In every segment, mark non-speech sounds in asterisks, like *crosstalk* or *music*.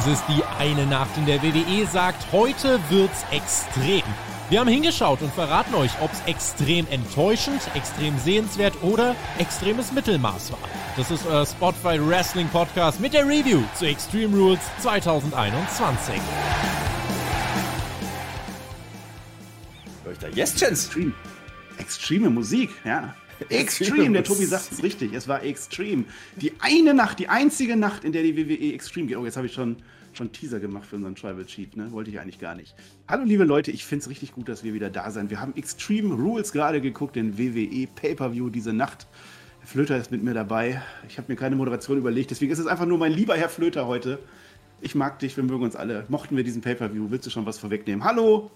Es ist die eine Nacht, in der WWE sagt, heute wird's extrem. Wir haben hingeschaut und verraten euch, ob's extrem enttäuschend, extrem sehenswert oder extremes Mittelmaß war. Das ist euer Spotify Wrestling Podcast mit der Review zu Extreme Rules 2021. Yes, Chance. Extreme. Extreme Musik, ja. *laughs* Extreme, der Tobi sagt es richtig, es war Extreme. Die eine Nacht, die einzige Nacht, in der die WWE Extreme geht. Oh, jetzt habe ich schon, schon Teaser gemacht für unseren Tribal Cheat, ne? Wollte ich eigentlich gar nicht. Hallo, liebe Leute, ich finde es richtig gut, dass wir wieder da sind. Wir haben Extreme Rules gerade geguckt, den WWE Pay-Per-View diese Nacht. Flöter ist mit mir dabei. Ich habe mir keine Moderation überlegt, deswegen ist es einfach nur mein lieber Herr Flöter heute. Ich mag dich, wir mögen uns alle. Mochten wir diesen Pay-Per-View? Willst du schon was vorwegnehmen? Hallo!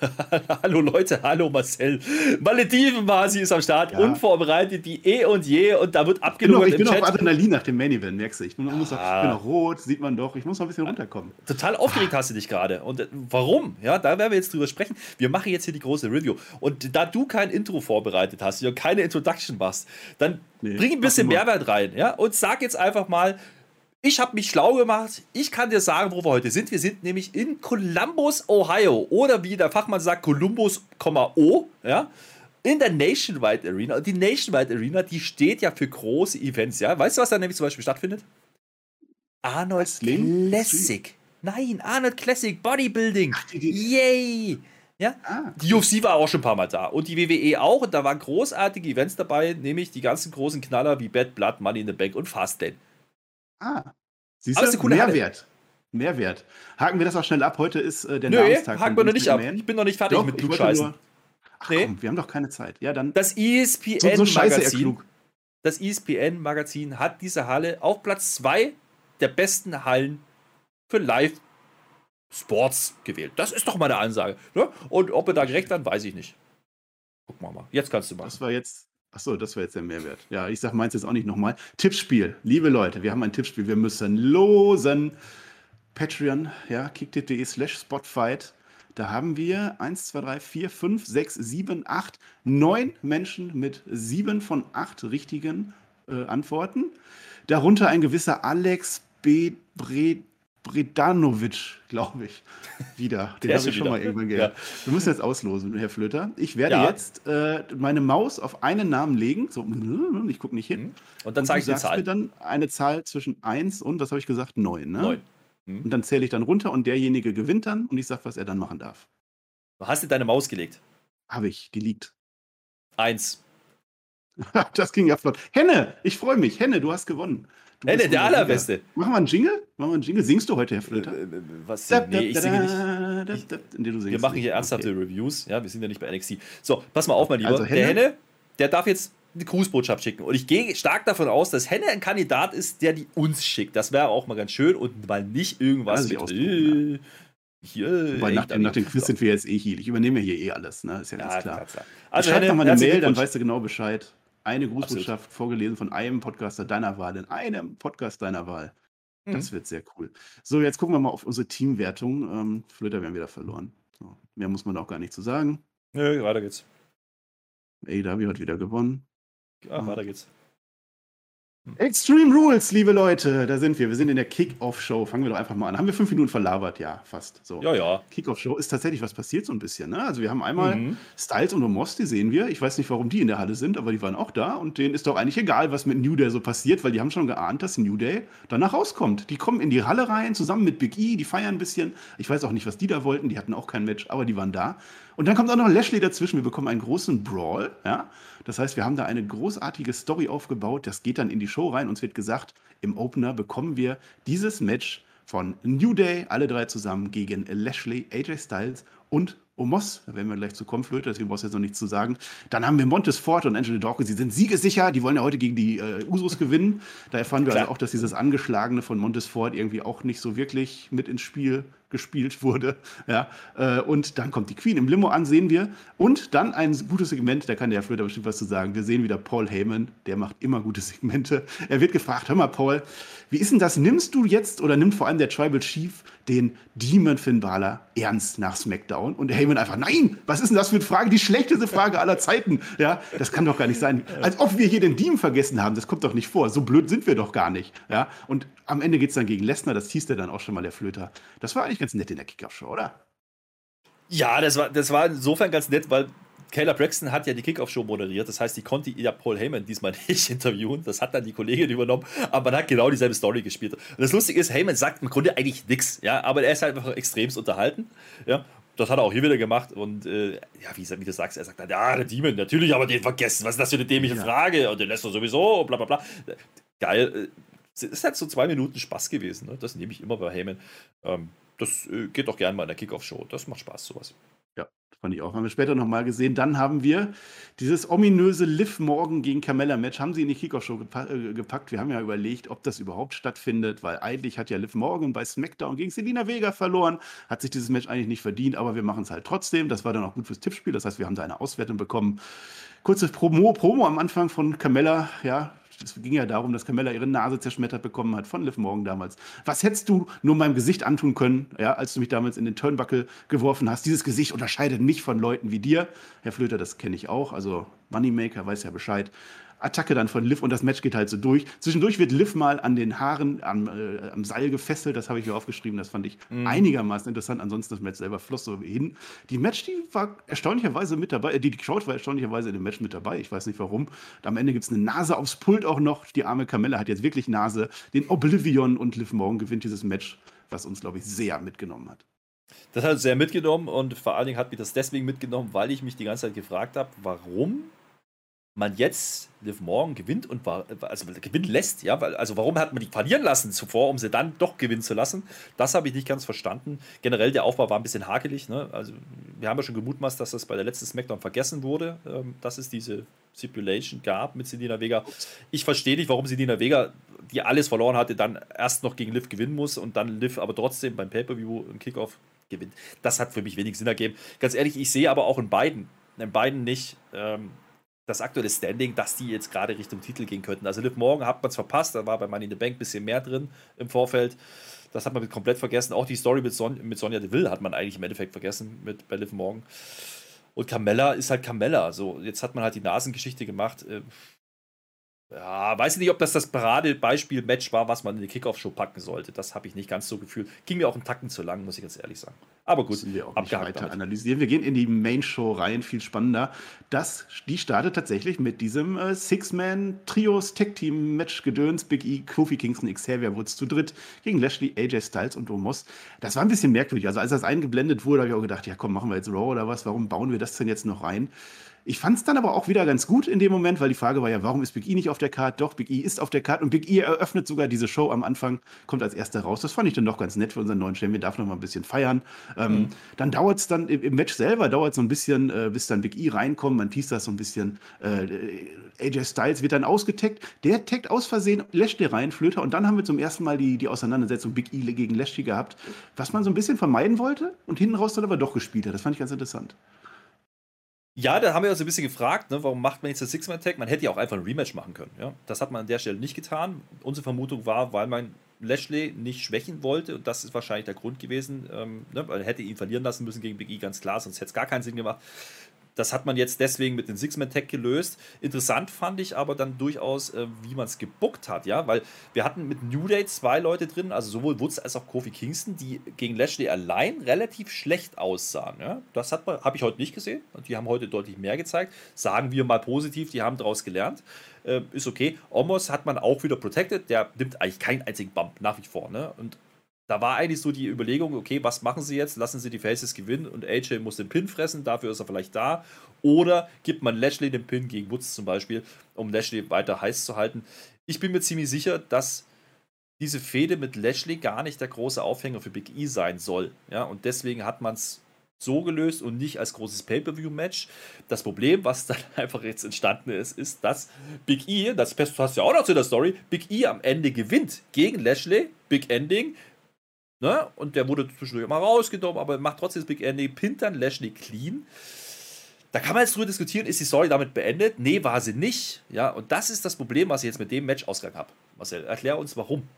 *laughs* hallo Leute, hallo Marcel. Malediven Masi ist am Start, ja. unvorbereitet wie eh und je und da wird abgelogen. Ich bin auf Adrenalin nach dem Main Event, merkst du. Ich, bin, muss ah. ich bin noch rot, sieht man doch. Ich muss noch ein bisschen runterkommen. Total aufgeregt ah. hast du dich gerade. Und äh, warum? Ja, da werden wir jetzt drüber sprechen. Wir machen jetzt hier die große Review. Und da du kein Intro vorbereitet hast, und keine Introduction machst, dann nee, bring ein bisschen Mehrwert rein. Ja? Und sag jetzt einfach mal, ich habe mich schlau gemacht. Ich kann dir sagen, wo wir heute sind. Wir sind nämlich in Columbus, Ohio. Oder wie der Fachmann sagt, Columbus, O. Ja? In der Nationwide Arena. Und die Nationwide Arena, die steht ja für große Events. Ja? Weißt du, was da nämlich zum Beispiel stattfindet? Arnold Classic. Nein, Arnold Classic Bodybuilding. Yay! Ja? Ah. Die UFC war auch schon ein paar Mal da und die WWE auch und da waren großartige Events dabei, nämlich die ganzen großen Knaller wie Bad Blood, Money in the Bank und Fastlane. Ah, siehst du, coole Mehrwert. Halle. Mehrwert. Haken wir das auch schnell ab. Heute ist äh, der Nö, Namenstag. haken wir noch nicht ab. Ich bin noch nicht fertig doch, mit Klugscheißen. Ach nee. komm, wir haben doch keine Zeit. Ja, dann. Das ESPN-Magazin so, so das ESPN-Magazin hat diese Halle auf Platz 2 der besten Hallen für Live Sports gewählt. Das ist doch mal eine Ansage. Ne? Und ob wir da gerecht haben, weiß ich nicht. Guck mal mal. Jetzt kannst du mal. Das war jetzt Achso, das war jetzt der Mehrwert. Ja, ich sag meins jetzt auch nicht nochmal. Tippspiel. Liebe Leute, wir haben ein Tippspiel. Wir müssen losen. Patreon, ja, kicktipp.de slash spotfight. Da haben wir 1, 2, 3, 4, 5, 6, 7, 8, 9 Menschen mit 7 von 8 richtigen äh, Antworten. Darunter ein gewisser Alex B. Bred Bredanovic, glaube ich, wieder. Den habe ich schon wieder. mal irgendwann gehört. Ja. Wir müssen jetzt auslosen, Herr Flöter. Ich werde ja. jetzt äh, meine Maus auf einen Namen legen. So, ich gucke nicht hin. Mhm. Und dann zeige ich die Zahl. mir dann eine Zahl zwischen 1 und, was habe ich gesagt, 9. Ne? 9. Mhm. Und dann zähle ich dann runter und derjenige gewinnt dann und ich sage, was er dann machen darf. Hast du deine Maus gelegt? Habe ich, die liegt. Eins. *laughs* das ging ja flott. Henne, ich freue mich. Henne, du hast gewonnen. Hey, der, der allerbeste. Machen wir einen Jingle? Machen wir einen Jingle? Singst du heute, Herr Flöter? Äh, äh, was? Da, nee, ich singe nicht. Ich, wir machen hier ernsthafte okay. Reviews. Ja, wir sind ja nicht bei NXT. So, pass mal auf, mein Lieber. Also Henne? Der Henne, der darf jetzt eine Grußbotschaft schicken. Und ich gehe stark davon aus, dass Henne ein Kandidat ist, der die uns schickt. Das wäre auch mal ganz schön und mal nicht irgendwas mit. Äh, hier, Weil nach, dem, nach dem Quiz sind wir jetzt eh hier. Ich übernehme hier eh alles, ne? Ist ja, ja ganz klar. klar. Also, Schreib doch mal eine Mail, dann weißt du genau Bescheid eine Grußbotschaft Absolut. vorgelesen von einem Podcaster deiner Wahl, in einem Podcast deiner Wahl. Mhm. Das wird sehr cool. So, jetzt gucken wir mal auf unsere Teamwertung. Ähm, Flöter, wir haben wieder verloren. So, mehr muss man auch gar nicht zu sagen. Nö, weiter geht's. AW hat wieder gewonnen. Ach, weiter geht's. Extreme Rules, liebe Leute, da sind wir. Wir sind in der Kick-Off-Show. Fangen wir doch einfach mal an. Haben wir fünf Minuten verlabert? Ja, fast. So. Ja, ja. Kick-Off-Show ist tatsächlich was passiert so ein bisschen. Ne? Also wir haben einmal mhm. Styles und Omos, die sehen wir. Ich weiß nicht, warum die in der Halle sind, aber die waren auch da. Und denen ist doch eigentlich egal, was mit New Day so passiert, weil die haben schon geahnt, dass New Day danach rauskommt. Die kommen in die Halle rein, zusammen mit Big E, die feiern ein bisschen. Ich weiß auch nicht, was die da wollten. Die hatten auch kein Match, aber die waren da. Und dann kommt auch noch Lashley dazwischen. Wir bekommen einen großen Brawl. Ja? Das heißt, wir haben da eine großartige Story aufgebaut. Das geht dann in die Show rein. Uns wird gesagt, im Opener bekommen wir dieses Match von New Day, alle drei zusammen gegen Lashley, AJ Styles und Omos, da werden wir gleich zu kommen, Flöte, deswegen brauchst du jetzt noch nichts zu sagen. Dann haben wir Montes Ford und Angelo Dawkins, sie sind siegesicher, die wollen ja heute gegen die äh, Usos gewinnen. Da erfahren wir also auch, dass dieses Angeschlagene von Montes Ford irgendwie auch nicht so wirklich mit ins Spiel gespielt wurde. Ja, äh, und dann kommt die Queen im Limo an, sehen wir. Und dann ein gutes Segment, da kann der Herr Flöter bestimmt was zu sagen. Wir sehen wieder Paul Heyman, der macht immer gute Segmente. Er wird gefragt, hör mal Paul, wie ist denn das? Nimmst du jetzt oder nimmt vor allem der Tribal Chief den Demon Finn Balor ernst nach SmackDown? Und Heyman einfach, nein, was ist denn das für eine Frage? Die schlechteste Frage aller Zeiten. Ja, das kann doch gar nicht sein. Als ob wir hier den Diem vergessen haben. Das kommt doch nicht vor. So blöd sind wir doch gar nicht. Ja, und am Ende geht es dann gegen Lesnar. Das hieß der dann auch schon mal, der Flöter. Das war eigentlich ganz nett in der Kickoff-Show, oder? Ja, das war, das war insofern ganz nett, weil Kayla Braxton hat ja die Kickoff-Show moderiert, das heißt, die konnte ja Paul Heyman diesmal *laughs* nicht interviewen. Das hat dann die Kollegin übernommen, aber man hat genau dieselbe Story gespielt. Und das Lustige ist, Heyman sagt im Grunde eigentlich nichts, ja, aber er ist halt einfach extremst unterhalten, ja. Das hat er auch hier wieder gemacht und äh, ja, wie, wie, du sagst, er sagt dann, ja, der Demon, natürlich, aber den vergessen, was ist das für eine dämliche ja. Frage und den lässt er sowieso, bla bla bla. Geil, es ist halt so zwei Minuten Spaß gewesen, ne? das nehme ich immer bei Heyman. Ähm, das äh, geht doch gerne mal in der Kickoff-Show, das macht Spaß, sowas. Fand ich auch. Haben wir später nochmal gesehen. Dann haben wir dieses ominöse Liv Morgan gegen Carmella-Match. Haben sie in die Kickoff-Show gepa äh, gepackt. Wir haben ja überlegt, ob das überhaupt stattfindet, weil eigentlich hat ja Liv Morgan bei SmackDown gegen Selina Vega verloren. Hat sich dieses Match eigentlich nicht verdient, aber wir machen es halt trotzdem. Das war dann auch gut fürs Tippspiel. Das heißt, wir haben da eine Auswertung bekommen. Kurzes Promo, Promo am Anfang von Carmella. Ja, es ging ja darum, dass Camilla ihre Nase zerschmettert bekommen hat von Liv Morgan damals. Was hättest du nur meinem Gesicht antun können, ja, als du mich damals in den Turnbuckle geworfen hast? Dieses Gesicht unterscheidet mich von Leuten wie dir. Herr Flöter, das kenne ich auch. Also Moneymaker weiß ja Bescheid. Attacke dann von Liv und das Match geht halt so durch. Zwischendurch wird Liv mal an den Haaren am, äh, am Seil gefesselt, das habe ich mir aufgeschrieben, das fand ich mhm. einigermaßen interessant. Ansonsten das Match selber floss so hin. Die Match, die war erstaunlicherweise mit dabei, äh, die, Crowd war erstaunlicherweise in dem Match mit dabei, ich weiß nicht warum. Am Ende gibt es eine Nase aufs Pult auch noch. Die arme Camilla hat jetzt wirklich Nase. Den Oblivion und Liv Morgan gewinnt dieses Match, was uns, glaube ich, sehr mitgenommen hat. Das hat uns sehr mitgenommen und vor allen Dingen hat mich das deswegen mitgenommen, weil ich mich die ganze Zeit gefragt habe, warum man jetzt Liv Morgan gewinnt und war, also gewinnen lässt, ja, weil, also warum hat man die verlieren lassen zuvor, um sie dann doch gewinnen zu lassen? Das habe ich nicht ganz verstanden. Generell der Aufbau war ein bisschen hakelig, ne? Also wir haben ja schon gemutmaßt, dass das bei der letzten Smackdown vergessen wurde, ähm, dass es diese Stipulation gab mit Selina Vega. Ich verstehe nicht, warum Selina Vega, die alles verloren hatte, dann erst noch gegen Liv gewinnen muss und dann Liv aber trotzdem beim Pay-Per-View im Kickoff gewinnt. Das hat für mich wenig Sinn ergeben. Ganz ehrlich, ich sehe aber auch in beiden, in beiden nicht, ähm, das aktuelle Standing, dass die jetzt gerade Richtung Titel gehen könnten. Also Liv Morgan hat man es verpasst, da war bei Money in the Bank ein bisschen mehr drin im Vorfeld. Das hat man komplett vergessen. Auch die Story mit, Son mit Sonja Deville hat man eigentlich im Endeffekt vergessen mit bei Liv Morgan. Und Carmella ist halt Carmella. So, jetzt hat man halt die Nasengeschichte gemacht. Ja, weiß ich nicht, ob das das Paradebeispiel-Match war, was man in die Kickoff-Show packen sollte. Das habe ich nicht ganz so gefühlt. Ging mir auch einen Tacken zu lang, muss ich ganz ehrlich sagen. Aber gut, wir auch nicht weiter damit. analysieren. Wir gehen in die Main-Show rein, viel spannender. Das, die startet tatsächlich mit diesem äh, Six-Man-Trios-Tech-Team-Match Gedöns. Big E, Kofi Kingston, Xavier Woods zu dritt gegen Lashley, AJ Styles und Omos. Das war ein bisschen merkwürdig. Also als das eingeblendet wurde, habe ich auch gedacht, ja komm, machen wir jetzt Raw oder was? Warum bauen wir das denn jetzt noch rein? Ich fand es dann aber auch wieder ganz gut in dem Moment, weil die Frage war ja, warum ist Big E nicht auf der Karte? Doch, Big E ist auf der Karte und Big E eröffnet sogar diese Show am Anfang, kommt als erster raus. Das fand ich dann doch ganz nett für unseren neuen Champion, darf noch mal ein bisschen feiern. Ähm, mhm. Dann dauert es dann im Match selber, dauert so ein bisschen, äh, bis dann Big E reinkommt. Man teast das so ein bisschen. Äh, AJ Styles wird dann ausgetaggt. Der taggt aus Versehen Lashley rein, Flöter. Und dann haben wir zum ersten Mal die, die Auseinandersetzung Big E gegen Lashley gehabt, was man so ein bisschen vermeiden wollte und hinten raus dann aber doch gespielt hat. Das fand ich ganz interessant. Ja, da haben wir uns ein bisschen gefragt, ne, warum macht man jetzt das Six-Man-Tag? Man hätte ja auch einfach ein Rematch machen können. Ja? Das hat man an der Stelle nicht getan. Unsere Vermutung war, weil man Lashley nicht schwächen wollte, und das ist wahrscheinlich der Grund gewesen, ähm, ne, man hätte ihn verlieren lassen müssen gegen Big E, ganz klar, sonst hätte es gar keinen Sinn gemacht. Das hat man jetzt deswegen mit dem Six-Man-Tag gelöst. Interessant fand ich aber dann durchaus, äh, wie man es gebuckt hat, ja, weil wir hatten mit New Day zwei Leute drin, also sowohl Woods als auch Kofi Kingston, die gegen Lashley allein relativ schlecht aussahen. Ja. Das habe ich heute nicht gesehen. Die haben heute deutlich mehr gezeigt. Sagen wir mal positiv, die haben daraus gelernt. Äh, ist okay. Omos hat man auch wieder protected. Der nimmt eigentlich keinen einzigen Bump nach wie vor. Ne? Und da war eigentlich so die Überlegung, okay, was machen sie jetzt? Lassen sie die Faces gewinnen und AJ muss den Pin fressen, dafür ist er vielleicht da. Oder gibt man Lashley den Pin gegen Woods zum Beispiel, um Lashley weiter heiß zu halten. Ich bin mir ziemlich sicher, dass diese Fehde mit Lashley gar nicht der große Aufhänger für Big E sein soll. Ja, und deswegen hat man es so gelöst und nicht als großes Pay-Per-View-Match. Das Problem, was dann *laughs* einfach jetzt entstanden ist, ist, dass Big E, das passt ja auch noch zu der Story, Big E am Ende gewinnt gegen Lashley, Big Ending, Ne? Und der wurde zwischendurch immer rausgenommen, aber macht trotzdem das Big Ending, pinnt dann Lashley clean. Da kann man jetzt drüber diskutieren, ist die Story damit beendet? Nee, war sie nicht. Ja, und das ist das Problem, was ich jetzt mit dem Match ausgegangen habe. Marcel, erklär uns warum.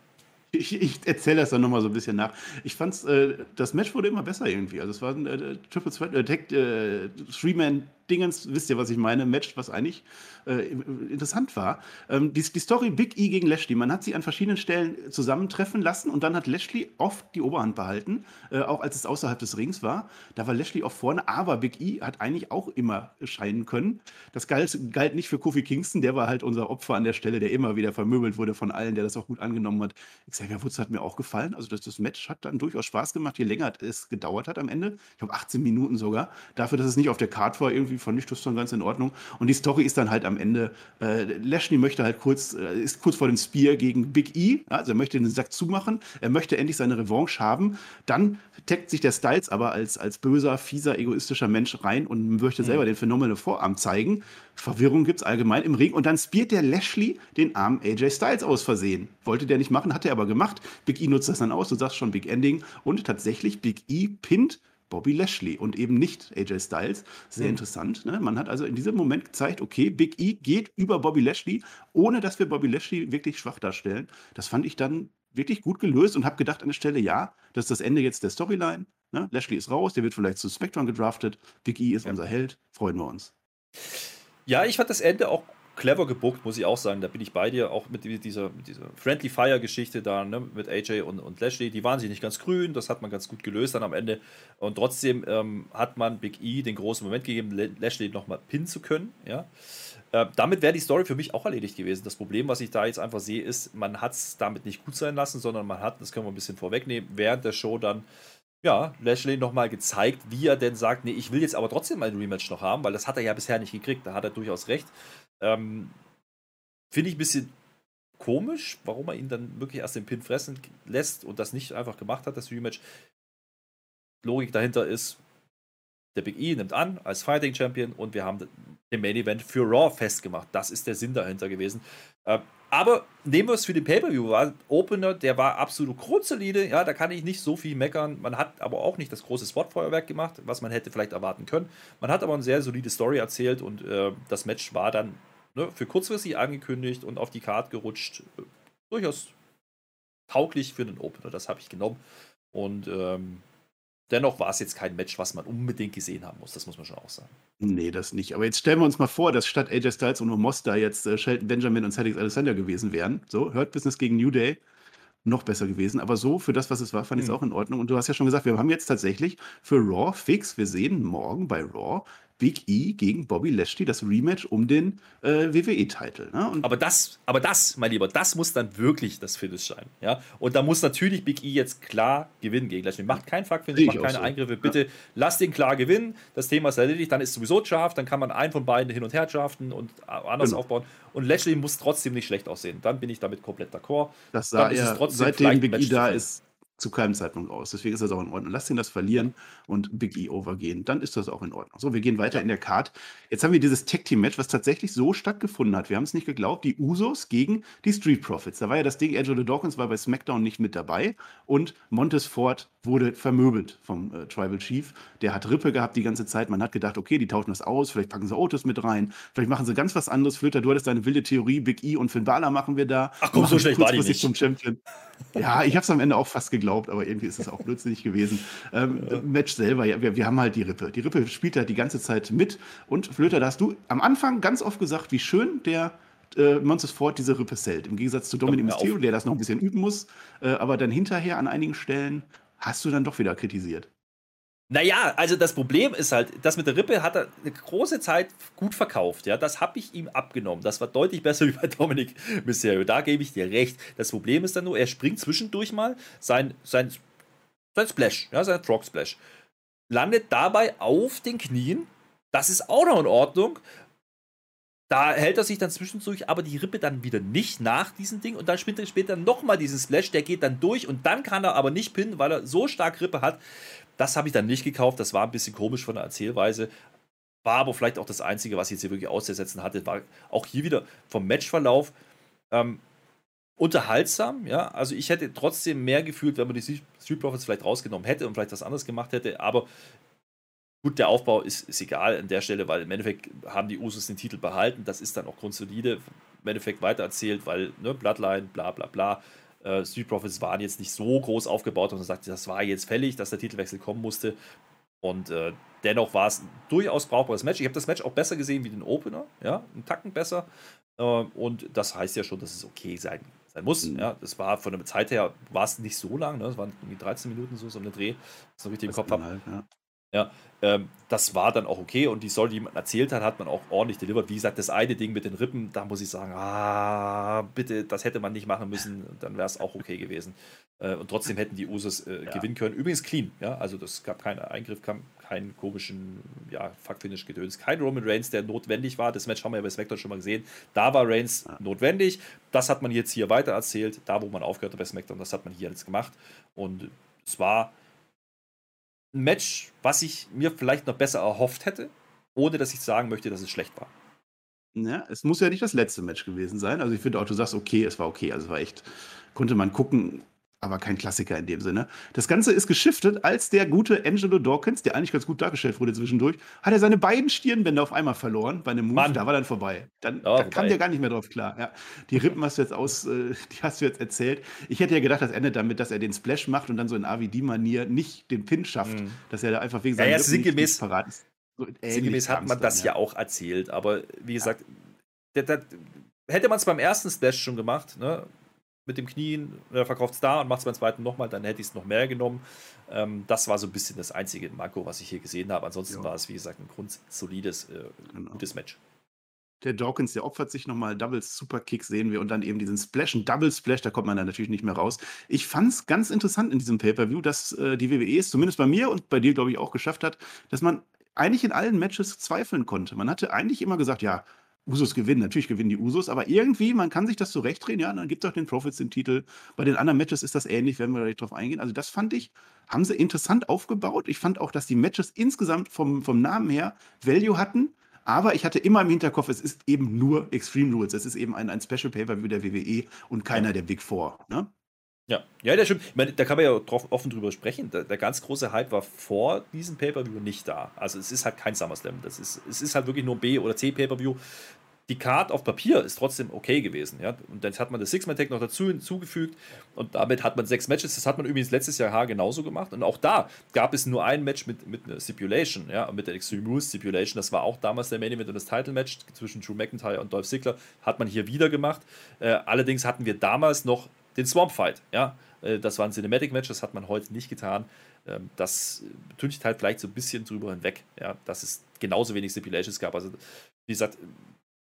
Ich, ich erzähle das dann nochmal so ein bisschen nach. Ich fand äh, das Match wurde immer besser irgendwie. Also es war ein äh, Triple Threat, äh, äh, Three-Man Dingens, wisst ihr, was ich meine, Match, was eigentlich äh, interessant war. Ähm, die, die, Story Big E gegen Lashley, man hat sie an verschiedenen Stellen zusammentreffen lassen und dann hat Lashley oft die Oberhand behalten, äh, auch als es außerhalb des Rings war. Da war Lashley oft vorne, aber Big E hat eigentlich auch immer scheinen können. Das galt, galt nicht für Kofi Kingston, der war halt unser Opfer an der Stelle, der immer wieder vermöbelt wurde von allen, der das auch gut angenommen hat. Xavier Woods hat mir auch gefallen. Also das, das Match hat dann durchaus Spaß gemacht, je länger es gedauert hat am Ende. Ich glaube 18 Minuten sogar. Dafür, dass es nicht auf der Card war, irgendwie fand ich das dann ganz in Ordnung. Und die Story ist dann halt am Ende, äh, Lashley möchte halt kurz, äh, ist kurz vor dem Spear gegen Big E, also er möchte den Sack zumachen, er möchte endlich seine Revanche haben. Dann taggt sich der Styles aber als, als böser, fieser, egoistischer Mensch rein und möchte selber mhm. den phänomenen Vorarm zeigen. Verwirrung gibt es allgemein im Ring und dann spielt der Lashley den armen AJ Styles aus Versehen. Wollte der nicht machen, hat er aber gemacht. Big E nutzt das dann aus, du sagst schon Big Ending und tatsächlich Big E pinnt Bobby Lashley und eben nicht AJ Styles. Sehr mhm. interessant. Ne? Man hat also in diesem Moment gezeigt, okay, Big E geht über Bobby Lashley, ohne dass wir Bobby Lashley wirklich schwach darstellen. Das fand ich dann wirklich gut gelöst und habe gedacht an der Stelle, ja, das ist das Ende jetzt der Storyline. Ne? Lashley ist raus, der wird vielleicht zu Spectrum gedraftet. Big E ist ja. unser Held. Freuen wir uns. Ja, ich fand das Ende auch clever gebuckt, muss ich auch sagen. Da bin ich bei dir, auch mit dieser, mit dieser Friendly Fire-Geschichte da, ne, mit AJ und, und Lashley. Die waren sich nicht ganz grün, das hat man ganz gut gelöst dann am Ende. Und trotzdem ähm, hat man Big E den großen Moment gegeben, Lashley nochmal pinnen zu können. Ja. Äh, damit wäre die Story für mich auch erledigt gewesen. Das Problem, was ich da jetzt einfach sehe, ist, man hat es damit nicht gut sein lassen, sondern man hat, das können wir ein bisschen vorwegnehmen, während der Show dann ja, Lashley nochmal gezeigt, wie er denn sagt, nee, ich will jetzt aber trotzdem ein Rematch noch haben, weil das hat er ja bisher nicht gekriegt, da hat er durchaus recht. Ähm, Finde ich ein bisschen komisch, warum er ihn dann wirklich erst den Pin fressen lässt und das nicht einfach gemacht hat, das Rematch. Logik dahinter ist, der Big E nimmt an als Fighting Champion und wir haben den Main Event für Raw festgemacht. Das ist der Sinn dahinter gewesen. Äh, aber nehmen wir es für den Pay-Per-View, war Opener, der war absolut grundsolide. Ja, da kann ich nicht so viel meckern. Man hat aber auch nicht das große Spotfeuerwerk gemacht, was man hätte vielleicht erwarten können. Man hat aber eine sehr solide Story erzählt und äh, das Match war dann ne, für kurzfristig angekündigt und auf die Karte gerutscht. Durchaus tauglich für den Opener, das habe ich genommen. Und ähm, Dennoch war es jetzt kein Match, was man unbedingt gesehen haben muss. Das muss man schon auch sagen. Nee, das nicht. Aber jetzt stellen wir uns mal vor, dass statt AJ Styles und Omos da jetzt äh, Shelton Benjamin und Cedric Alexander gewesen wären. So, Hurt Business gegen New Day. Noch besser gewesen. Aber so, für das, was es war, fand ich es mhm. auch in Ordnung. Und du hast ja schon gesagt, wir haben jetzt tatsächlich für Raw fix. Wir sehen morgen bei Raw Big E gegen Bobby Lashley, das Rematch um den äh, WWE-Titel. Ne? Aber das, aber das, mein Lieber, das muss dann wirklich das Finish sein. Ja? Und da muss natürlich Big E jetzt klar gewinnen gegen Lashley. Macht kein Fuck-Finish, macht keine so. Eingriffe. Bitte ja. lasst den klar gewinnen. Das Thema ist erledigt. Dann ist sowieso Draft. Dann kann man einen von beiden hin und her draften und anders genau. aufbauen. Und Lashley muss trotzdem nicht schlecht aussehen. Dann bin ich damit komplett d'accord. Das sah er, seitdem Big E da ist, zu keinem Zeitpunkt aus. Deswegen ist das auch in Ordnung. Lass ihn das verlieren und Big E overgehen. Dann ist das auch in Ordnung. So, wir gehen weiter in der Card. Jetzt haben wir dieses Tag Team Match, was tatsächlich so stattgefunden hat. Wir haben es nicht geglaubt. Die Usos gegen die Street Profits. Da war ja das Ding, Angelo Dawkins war bei SmackDown nicht mit dabei und Montes Ford wurde vermöbelt vom äh, Tribal Chief. Der hat Rippe gehabt die ganze Zeit. Man hat gedacht, okay, die tauschen das aus. Vielleicht packen sie Otis mit rein. Vielleicht machen sie ganz was anderes. Flöter, du hattest deine wilde Theorie. Big E und Finn Balor machen wir da. Ach komm, so schlecht war die nicht. Zum Champion. Ja, ich habe es am Ende auch fast geglaubt, aber irgendwie ist es auch blödsinnig gewesen. Ähm, ja. Match selber, ja, wir, wir, haben halt die Rippe. Die Rippe spielt da die ganze Zeit mit. Und Flöter, da hast du am Anfang ganz oft gesagt, wie schön der äh, Montes Ford diese Rippe zählt. Im Gegensatz zu Dominic Mysterio, der das noch ein bisschen üben muss. Äh, aber dann hinterher an einigen Stellen hast du dann doch wieder kritisiert. Naja, also das Problem ist halt, das mit der Rippe hat er eine große Zeit gut verkauft. Ja, das habe ich ihm abgenommen. Das war deutlich besser *laughs* wie bei Dominic Mysterio. Da gebe ich dir recht. Das Problem ist dann nur, er springt zwischendurch mal sein, sein, sein Splash, ja, sein Frog Splash. Landet dabei auf den Knien. Das ist auch noch in Ordnung. Da hält er sich dann zwischendurch aber die Rippe dann wieder nicht nach diesem Ding und dann spielt er später nochmal diesen Splash, der geht dann durch und dann kann er aber nicht pinnen, weil er so stark Rippe hat, das habe ich dann nicht gekauft. Das war ein bisschen komisch von der Erzählweise. War aber vielleicht auch das Einzige, was ich jetzt hier wirklich auszusetzen hatte. War auch hier wieder vom Matchverlauf ähm, unterhaltsam. Ja, also ich hätte trotzdem mehr gefühlt, wenn man die Street Profits vielleicht rausgenommen hätte und vielleicht was anderes gemacht hätte. Aber gut, der Aufbau ist, ist egal an der Stelle, weil im Endeffekt haben die Usos den Titel behalten. Das ist dann auch grundsolide. Im Endeffekt weitererzählt, weil ne, Bloodline, bla bla bla. Äh, Street Profits waren jetzt nicht so groß aufgebaut und man sagt, das war jetzt fällig, dass der Titelwechsel kommen musste. Und äh, dennoch war es ein durchaus brauchbares Match. Ich habe das Match auch besser gesehen wie den Opener, ja, einen Tacken besser. Äh, und das heißt ja schon, dass es okay sein, sein muss. Mhm. Ja, das war von der Zeit her, war es nicht so lang, ne? das waren irgendwie 13 Minuten so, so eine Dreh, so richtig im Kopf habe. Ja. Ja, ähm, das war dann auch okay und die Story, die man erzählt hat, hat man auch ordentlich delivered. Wie gesagt, das eine Ding mit den Rippen, da muss ich sagen, ah, bitte, das hätte man nicht machen müssen, dann wäre es auch okay gewesen. Äh, und trotzdem hätten die Usos äh, ja. gewinnen können. Übrigens clean, ja, also das gab keinen Eingriff, kam keinen komischen, ja, Fuck-Finish-Gedöns. Kein Roman Reigns, der notwendig war. Das Match haben wir ja bei SmackDown schon mal gesehen. Da war Reigns ja. notwendig. Das hat man jetzt hier weiter erzählt. Da, wo man aufgehört hat bei SmackDown, das hat man hier jetzt gemacht. Und es war ein Match, was ich mir vielleicht noch besser erhofft hätte, ohne dass ich sagen möchte, dass es schlecht war. Ja, es muss ja nicht das letzte Match gewesen sein. Also ich finde auch, du sagst, okay, es war okay. Also es war echt, konnte man gucken aber kein Klassiker in dem Sinne. Das Ganze ist geschiftet, als der gute Angelo Dawkins, der eigentlich ganz gut dargestellt wurde zwischendurch, hat er seine beiden Stirnbänder auf einmal verloren bei einem Move. Mann. Da war dann vorbei. Dann oh, da kam der gar nicht mehr drauf klar. Ja. Die Rippen hast du jetzt aus, äh, die hast du jetzt erzählt. Ich hätte ja gedacht, das endet damit, dass er den Splash macht und dann so in AVD-Manier nicht den Pin schafft, mhm. dass er da einfach wegen seinem ja, ja, sinngemäß, parat ist. So sinngemäß hat man das dann, ja. ja. auch erzählt, aber wie gesagt, ja. der, der, hätte man es beim ersten Splash schon gemacht, ne? Mit dem Knien, er verkauft es da und macht es beim zweiten nochmal, dann hätte ich es noch mehr genommen. Ähm, das war so ein bisschen das einzige Manko, was ich hier gesehen habe. Ansonsten ja. war es, wie gesagt, ein grundsolides, äh, genau. gutes Match. Der Dawkins, der opfert sich nochmal, Double Superkick sehen wir und dann eben diesen Splash, ein Double Splash, da kommt man dann natürlich nicht mehr raus. Ich fand es ganz interessant in diesem Pay-Per-View, dass äh, die WWE es zumindest bei mir und bei dir, glaube ich, auch geschafft hat, dass man eigentlich in allen Matches zweifeln konnte. Man hatte eigentlich immer gesagt, ja, Usos gewinnen, natürlich gewinnen die Usos, aber irgendwie, man kann sich das zurechtdrehen, ja, dann gibt es auch den Profits den Titel. Bei den anderen Matches ist das ähnlich, werden wir gleich drauf eingehen. Also, das fand ich, haben sie interessant aufgebaut. Ich fand auch, dass die Matches insgesamt vom, vom Namen her Value hatten. Aber ich hatte immer im Hinterkopf, es ist eben nur Extreme Rules. Es ist eben ein, ein Special Pay-Per-View der WWE und keiner der Big Four. Ne? Ja, ja, der stimmt. Ich meine, da kann man ja drauf, offen drüber sprechen. Der, der, ganz große Hype war vor diesem Pay-Per-View nicht da. Also es ist halt kein SummerSlam. Das ist, es ist halt wirklich nur B- oder C-Pay-Per-View die Card auf Papier ist trotzdem okay gewesen. Ja? Und dann hat man das Six-Man-Tag noch dazu hinzugefügt und damit hat man sechs Matches. Das hat man übrigens letztes Jahr genauso gemacht. Und auch da gab es nur ein Match mit, mit einer Stipulation, ja? mit der Extreme Rules Stipulation. Das war auch damals der Main Event und das Title-Match zwischen Drew McIntyre und Dolph Ziggler. Hat man hier wieder gemacht. Äh, allerdings hatten wir damals noch den Swamp Fight. Ja? Äh, das war ein Cinematic-Match, das hat man heute nicht getan. Ähm, das tüncht halt vielleicht so ein bisschen drüber hinweg, ja? dass es genauso wenig Stipulations gab. Also, wie gesagt,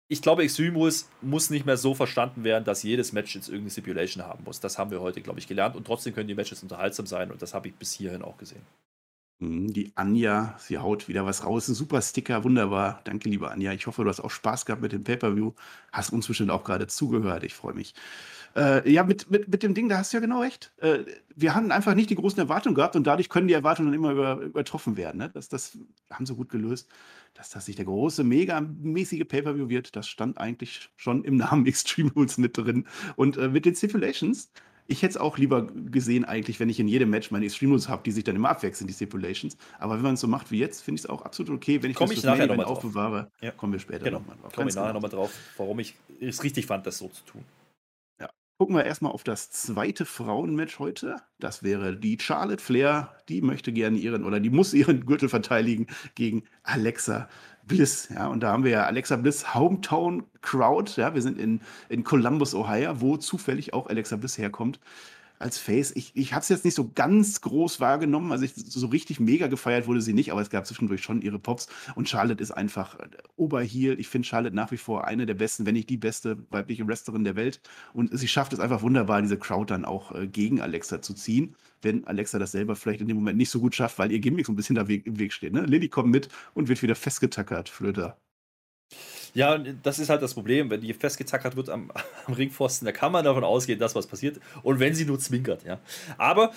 ich glaube, Extreme Rules muss nicht mehr so verstanden werden, dass jedes Match jetzt irgendeine Stipulation haben muss. Das haben wir heute, glaube ich, gelernt. Und trotzdem können die Matches unterhaltsam sein. Und das habe ich bis hierhin auch gesehen. Mhm, die Anja, sie haut wieder was raus. Ein super Sticker, wunderbar. Danke, liebe Anja. Ich hoffe, du hast auch Spaß gehabt mit dem Pay-Per-View. Hast uns bestimmt auch gerade zugehört. Ich freue mich. Äh, ja, mit, mit, mit dem Ding, da hast du ja genau recht. Äh, wir haben einfach nicht die großen Erwartungen gehabt und dadurch können die Erwartungen dann immer über, übertroffen werden. Ne? Das, das haben sie gut gelöst dass das nicht der große, megamäßige Pay-Per-View wird, das stand eigentlich schon im Namen *laughs* Extreme Rules mit drin. Und äh, mit den Stipulations, ich hätte es auch lieber gesehen, eigentlich, wenn ich in jedem Match meine Extreme Rules habe, die sich dann immer abwechseln, die Stipulations. Aber wenn man es so macht wie jetzt, finde ich es auch absolut okay, wenn ich Komm das ich nachher nochmal aufbewahre. Ja. Kommen wir später genau. nochmal drauf. Komme ich nachher genau. nochmal drauf, warum ich es richtig fand, das so zu tun. Gucken wir erstmal auf das zweite Frauenmatch heute. Das wäre die Charlotte Flair. Die möchte gerne ihren oder die muss ihren Gürtel verteidigen gegen Alexa Bliss. Ja, und da haben wir ja Alexa Bliss Hometown Crowd. Ja, wir sind in, in Columbus, Ohio, wo zufällig auch Alexa Bliss herkommt als Face. Ich, ich habe es jetzt nicht so ganz groß wahrgenommen. Also ich, so richtig mega gefeiert wurde sie nicht, aber es gab zwischendurch schon ihre Pops. Und Charlotte ist einfach äh, Oberheal. Ich finde Charlotte nach wie vor eine der besten, wenn nicht die beste weibliche Wrestlerin der Welt. Und sie schafft es einfach wunderbar, diese Crowd dann auch äh, gegen Alexa zu ziehen. Wenn Alexa das selber vielleicht in dem Moment nicht so gut schafft, weil ihr Gimmick so ein bisschen da im Weg steht. Ne? Lilly kommt mit und wird wieder festgetackert, Flöter. Ja, das ist halt das Problem, wenn die festgezackert wird am, *laughs* am Ringpfosten, da kann man davon ausgehen, dass was passiert. Und wenn sie nur zwinkert, ja. Aber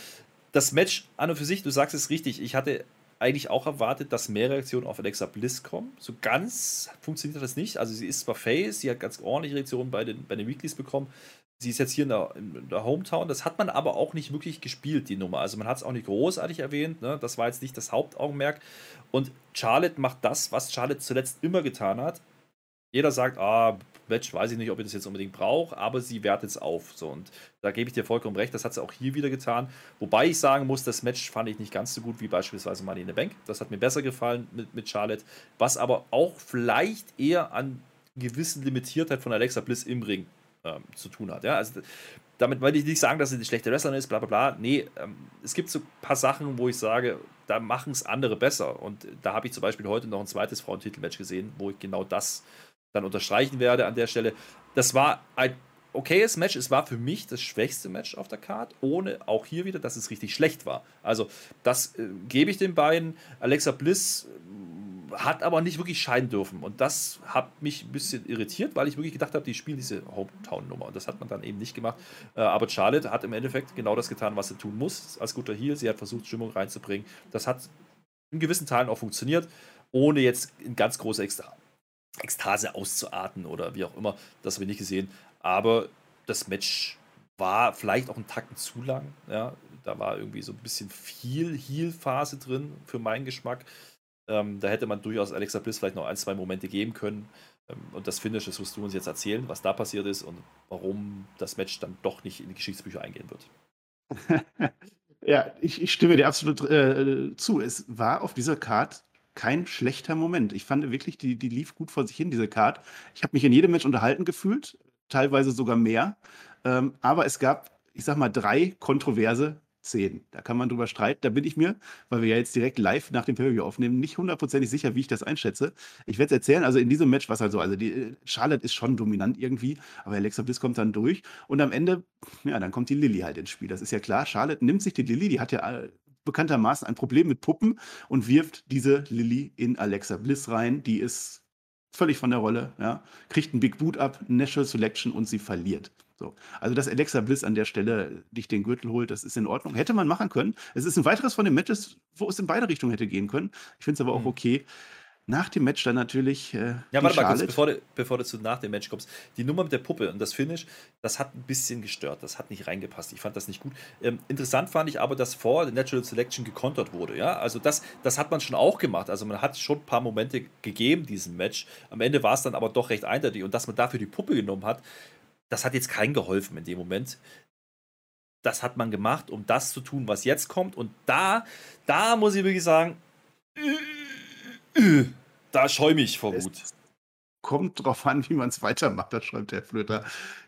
das Match an und für sich, du sagst es richtig, ich hatte eigentlich auch erwartet, dass mehr Reaktionen auf Alexa Bliss kommen. So ganz funktioniert das nicht. Also sie ist zwar Face, sie hat ganz ordentliche Reaktionen bei den, bei den Weeklies bekommen. Sie ist jetzt hier in der, in der, Hometown. Das hat man aber auch nicht wirklich gespielt, die Nummer. Also man hat es auch nicht großartig erwähnt. Ne? Das war jetzt nicht das Hauptaugenmerk. Und Charlotte macht das, was Charlotte zuletzt immer getan hat jeder sagt, ah, Match, weiß ich nicht, ob ich das jetzt unbedingt brauche, aber sie wertet es auf. So, und da gebe ich dir vollkommen recht, das hat sie auch hier wieder getan. Wobei ich sagen muss, das Match fand ich nicht ganz so gut wie beispielsweise Money in the Bank. Das hat mir besser gefallen mit, mit Charlotte, was aber auch vielleicht eher an gewissen Limitiertheit von Alexa Bliss im Ring ähm, zu tun hat. Ja? Also damit wollte ich nicht sagen, dass sie eine schlechte Wrestlerin ist, bla bla bla. Nee, ähm, es gibt so ein paar Sachen, wo ich sage, da machen es andere besser. Und da habe ich zum Beispiel heute noch ein zweites Frauentitelmatch gesehen, wo ich genau das dann unterstreichen werde an der Stelle. Das war ein okayes Match. Es war für mich das schwächste Match auf der Card, ohne auch hier wieder, dass es richtig schlecht war. Also, das äh, gebe ich den beiden. Alexa Bliss hat aber nicht wirklich scheiden dürfen. Und das hat mich ein bisschen irritiert, weil ich wirklich gedacht habe, die spielen diese Hometown-Nummer. Und das hat man dann eben nicht gemacht. Äh, aber Charlotte hat im Endeffekt genau das getan, was sie tun muss als guter Heel. Sie hat versucht, Stimmung reinzubringen. Das hat in gewissen Teilen auch funktioniert, ohne jetzt in ganz große Extra Ekstase auszuarten oder wie auch immer. Das habe ich nicht gesehen. Aber das Match war vielleicht auch einen Tacken zu lang. Ja, da war irgendwie so ein bisschen viel Heal-Phase drin für meinen Geschmack. Ähm, da hätte man durchaus Alexa Bliss vielleicht noch ein, zwei Momente geben können. Ähm, und das Finish, das wirst du uns jetzt erzählen, was da passiert ist und warum das Match dann doch nicht in die Geschichtsbücher eingehen wird. *laughs* ja, ich, ich, stimme dir absolut äh, zu. Es war auf dieser Card kein schlechter Moment. Ich fand wirklich, die, die lief gut vor sich hin, diese Card. Ich habe mich in jedem Match unterhalten gefühlt, teilweise sogar mehr. Ähm, aber es gab, ich sag mal, drei kontroverse 10. Da kann man drüber streiten. Da bin ich mir, weil wir ja jetzt direkt live nach dem Pay-Per-View aufnehmen, nicht hundertprozentig sicher, wie ich das einschätze. Ich werde es erzählen. Also in diesem Match war es halt so. Also die Charlotte ist schon dominant irgendwie, aber Alexa Bliss kommt dann durch. Und am Ende, ja, dann kommt die Lilly halt ins Spiel. Das ist ja klar. Charlotte nimmt sich die Lilly, die hat ja äh, bekanntermaßen ein Problem mit Puppen und wirft diese Lilly in Alexa Bliss rein. Die ist völlig von der Rolle, ja, kriegt einen Big Boot ab, National Selection und sie verliert. So. Also, dass Alexa Bliss an der Stelle dich den Gürtel holt, das ist in Ordnung. Hätte man machen können. Es ist ein weiteres von den Matches, wo es in beide Richtungen hätte gehen können. Ich finde es aber auch mhm. okay. Nach dem Match dann natürlich. Äh, ja, warte mal kurz, bevor du, bevor du zu nach dem Match kommst. Die Nummer mit der Puppe und das Finish, das hat ein bisschen gestört. Das hat nicht reingepasst. Ich fand das nicht gut. Ähm, interessant fand ich aber, dass vor der Natural Selection gekontert wurde. Ja, also das, das hat man schon auch gemacht. Also man hat schon ein paar Momente gegeben, diesem Match. Am Ende war es dann aber doch recht eindeutig. Und dass man dafür die Puppe genommen hat, das hat jetzt keinen geholfen in dem Moment. Das hat man gemacht, um das zu tun, was jetzt kommt. Und da, da muss ich wirklich sagen, da schäume ich vor Wut. Kommt drauf an, wie man es weitermacht, das schreibt der Flöter.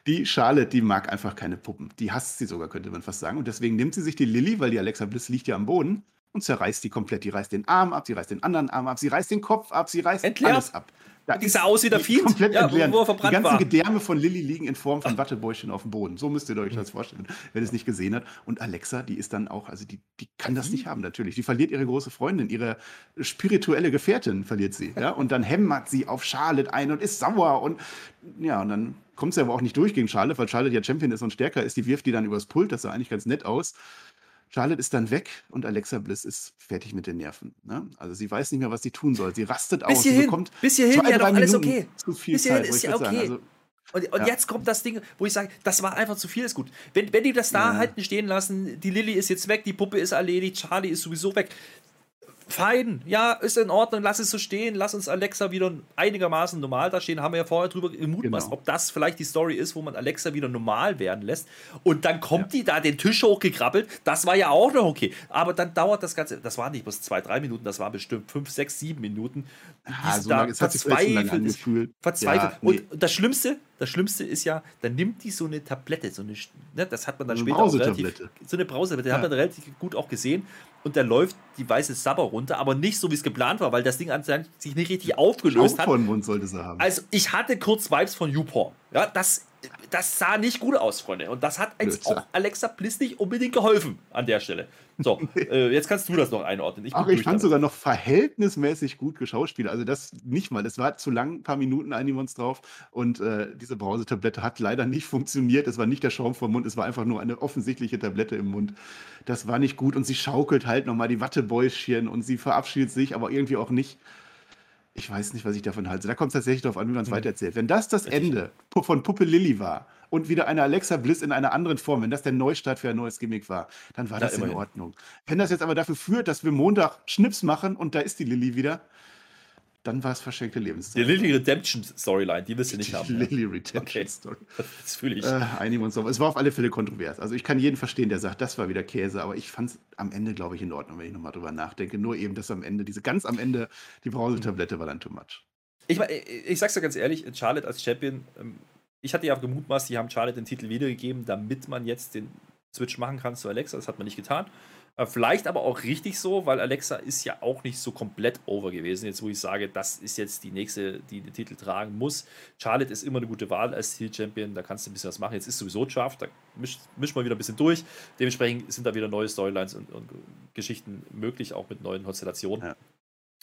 Die Charlotte, die mag einfach keine Puppen. Die hasst sie sogar, könnte man fast sagen. Und deswegen nimmt sie sich die Lilly, weil die Alexa Bliss liegt ja am Boden und zerreißt die komplett. Die reißt den Arm ab, sie reißt den anderen Arm ab, sie reißt den Kopf ab, sie reißt Entleert. alles ab. Die sah aus wie der Fiend, komplett ja, wo, wo er verbrannt Die ganzen war. Gedärme von Lilly liegen in Form von Wattebäuschen auf dem Boden. So müsst ihr euch das vorstellen, wer das nicht gesehen hat. Und Alexa, die ist dann auch, also die, die kann das nicht haben, natürlich. Die verliert ihre große Freundin, ihre spirituelle Gefährtin verliert sie. Ja? Und dann hämmert sie auf Charlotte ein und ist sauer. Und ja, und dann kommt sie aber auch nicht durch gegen Charlotte, weil Charlotte ja Champion ist und stärker ist. Die wirft die dann übers Pult, das sah eigentlich ganz nett aus. Charlotte ist dann weg und Alexa Bliss ist fertig mit den Nerven. Ne? Also sie weiß nicht mehr, was sie tun soll. Sie rastet bis aus. Hierhin, bekommt bis hierhin ja doch alles Minuten okay. Zu viel bis hierhin Zeit, ist ja okay. Also, und, und ja. jetzt kommt das Ding, wo ich sage, das war einfach zu viel, ist gut. Wenn, wenn die das da ja. halten stehen lassen, die Lilly ist jetzt weg, die Puppe ist erledigt, Charlie ist sowieso weg, fein, ja, ist in Ordnung, lass es so stehen, lass uns Alexa wieder einigermaßen normal da stehen. Haben wir ja vorher drüber gemutmaßt, genau. ob das vielleicht die Story ist, wo man Alexa wieder normal werden lässt. Und dann kommt ja. die da den Tisch hochgekrabbelt. Das war ja auch noch okay. Aber dann dauert das Ganze, das waren nicht bloß zwei, drei Minuten, das waren bestimmt fünf, sechs, sieben Minuten. Ja, so lange, es hat sich verzweifelt. Verzweifelt. Ja, nee. Und das Schlimmste, das Schlimmste ist ja, dann nimmt die so eine Tablette, so eine, ne, das hat man dann so später auch relativ, so eine Brausetablette, ja. hat man relativ gut auch gesehen. Und da läuft die weiße Sabber runter, aber nicht so, wie es geplant war, weil das Ding anscheinend sich nicht richtig aufgelöst Schaum hat. Mund sollte sie haben. Also ich hatte kurz Vibes von YouPorn. Ja, das das sah nicht gut aus, Freunde. Und das hat jetzt auch Alexa Bliss nicht unbedingt geholfen an der Stelle. So, *laughs* äh, jetzt kannst du das noch einordnen. Ich Ach, ich fand damit. sogar noch verhältnismäßig gut geschauspielt. Also das nicht mal. Es war zu lang, ein paar Minuten uns drauf. Und äh, diese Brausetablette hat leider nicht funktioniert. Es war nicht der Schaum vom Mund, es war einfach nur eine offensichtliche Tablette im Mund. Das war nicht gut. Und sie schaukelt halt nochmal die Wattebäuschen und sie verabschiedet sich, aber irgendwie auch nicht ich weiß nicht, was ich davon halte. Da kommt es tatsächlich darauf an, wie man es mhm. weitererzählt. Wenn das das Ende von Puppe Lilly war und wieder eine Alexa Bliss in einer anderen Form, wenn das der Neustart für ein neues Gimmick war, dann war ja, das in Ordnung. Wenn das jetzt aber dafür führt, dass wir Montag Schnips machen und da ist die Lilly wieder, dann war es verschenkte Lebenszeit. Die Lily Redemption Storyline, die wirst du nicht Die haben. *laughs* Lily Redemption Okay. Story. *laughs* Das fühle ich. Äh, einigen uns auf. Es war auf alle Fälle kontrovers. Also ich kann jeden verstehen, der sagt, das war wieder Käse, aber ich fand es am Ende, glaube ich, in Ordnung, wenn ich nochmal drüber nachdenke. Nur eben, dass am Ende, diese ganz am Ende, die Brausetablette war dann too much. Ich, ich, sag's dir ganz ehrlich, Charlotte als Champion, ähm, ich hatte ja gemutmaßt, die haben Charlotte den Titel wiedergegeben, damit man jetzt den Switch machen kann zu Alexa. Das hat man nicht getan. Äh, Vielleicht aber auch richtig so, weil Alexa ist ja auch nicht so komplett over gewesen. Jetzt, wo ich sage, das ist jetzt die nächste, die den Titel tragen muss. Charlotte ist immer eine gute Wahl als Titel-Champion, da kannst du ein bisschen was machen. Jetzt ist sowieso Draft, da mischt misch mal wieder ein bisschen durch. Dementsprechend sind da wieder neue Storylines und, und Geschichten möglich, auch mit neuen Konstellationen. Ja.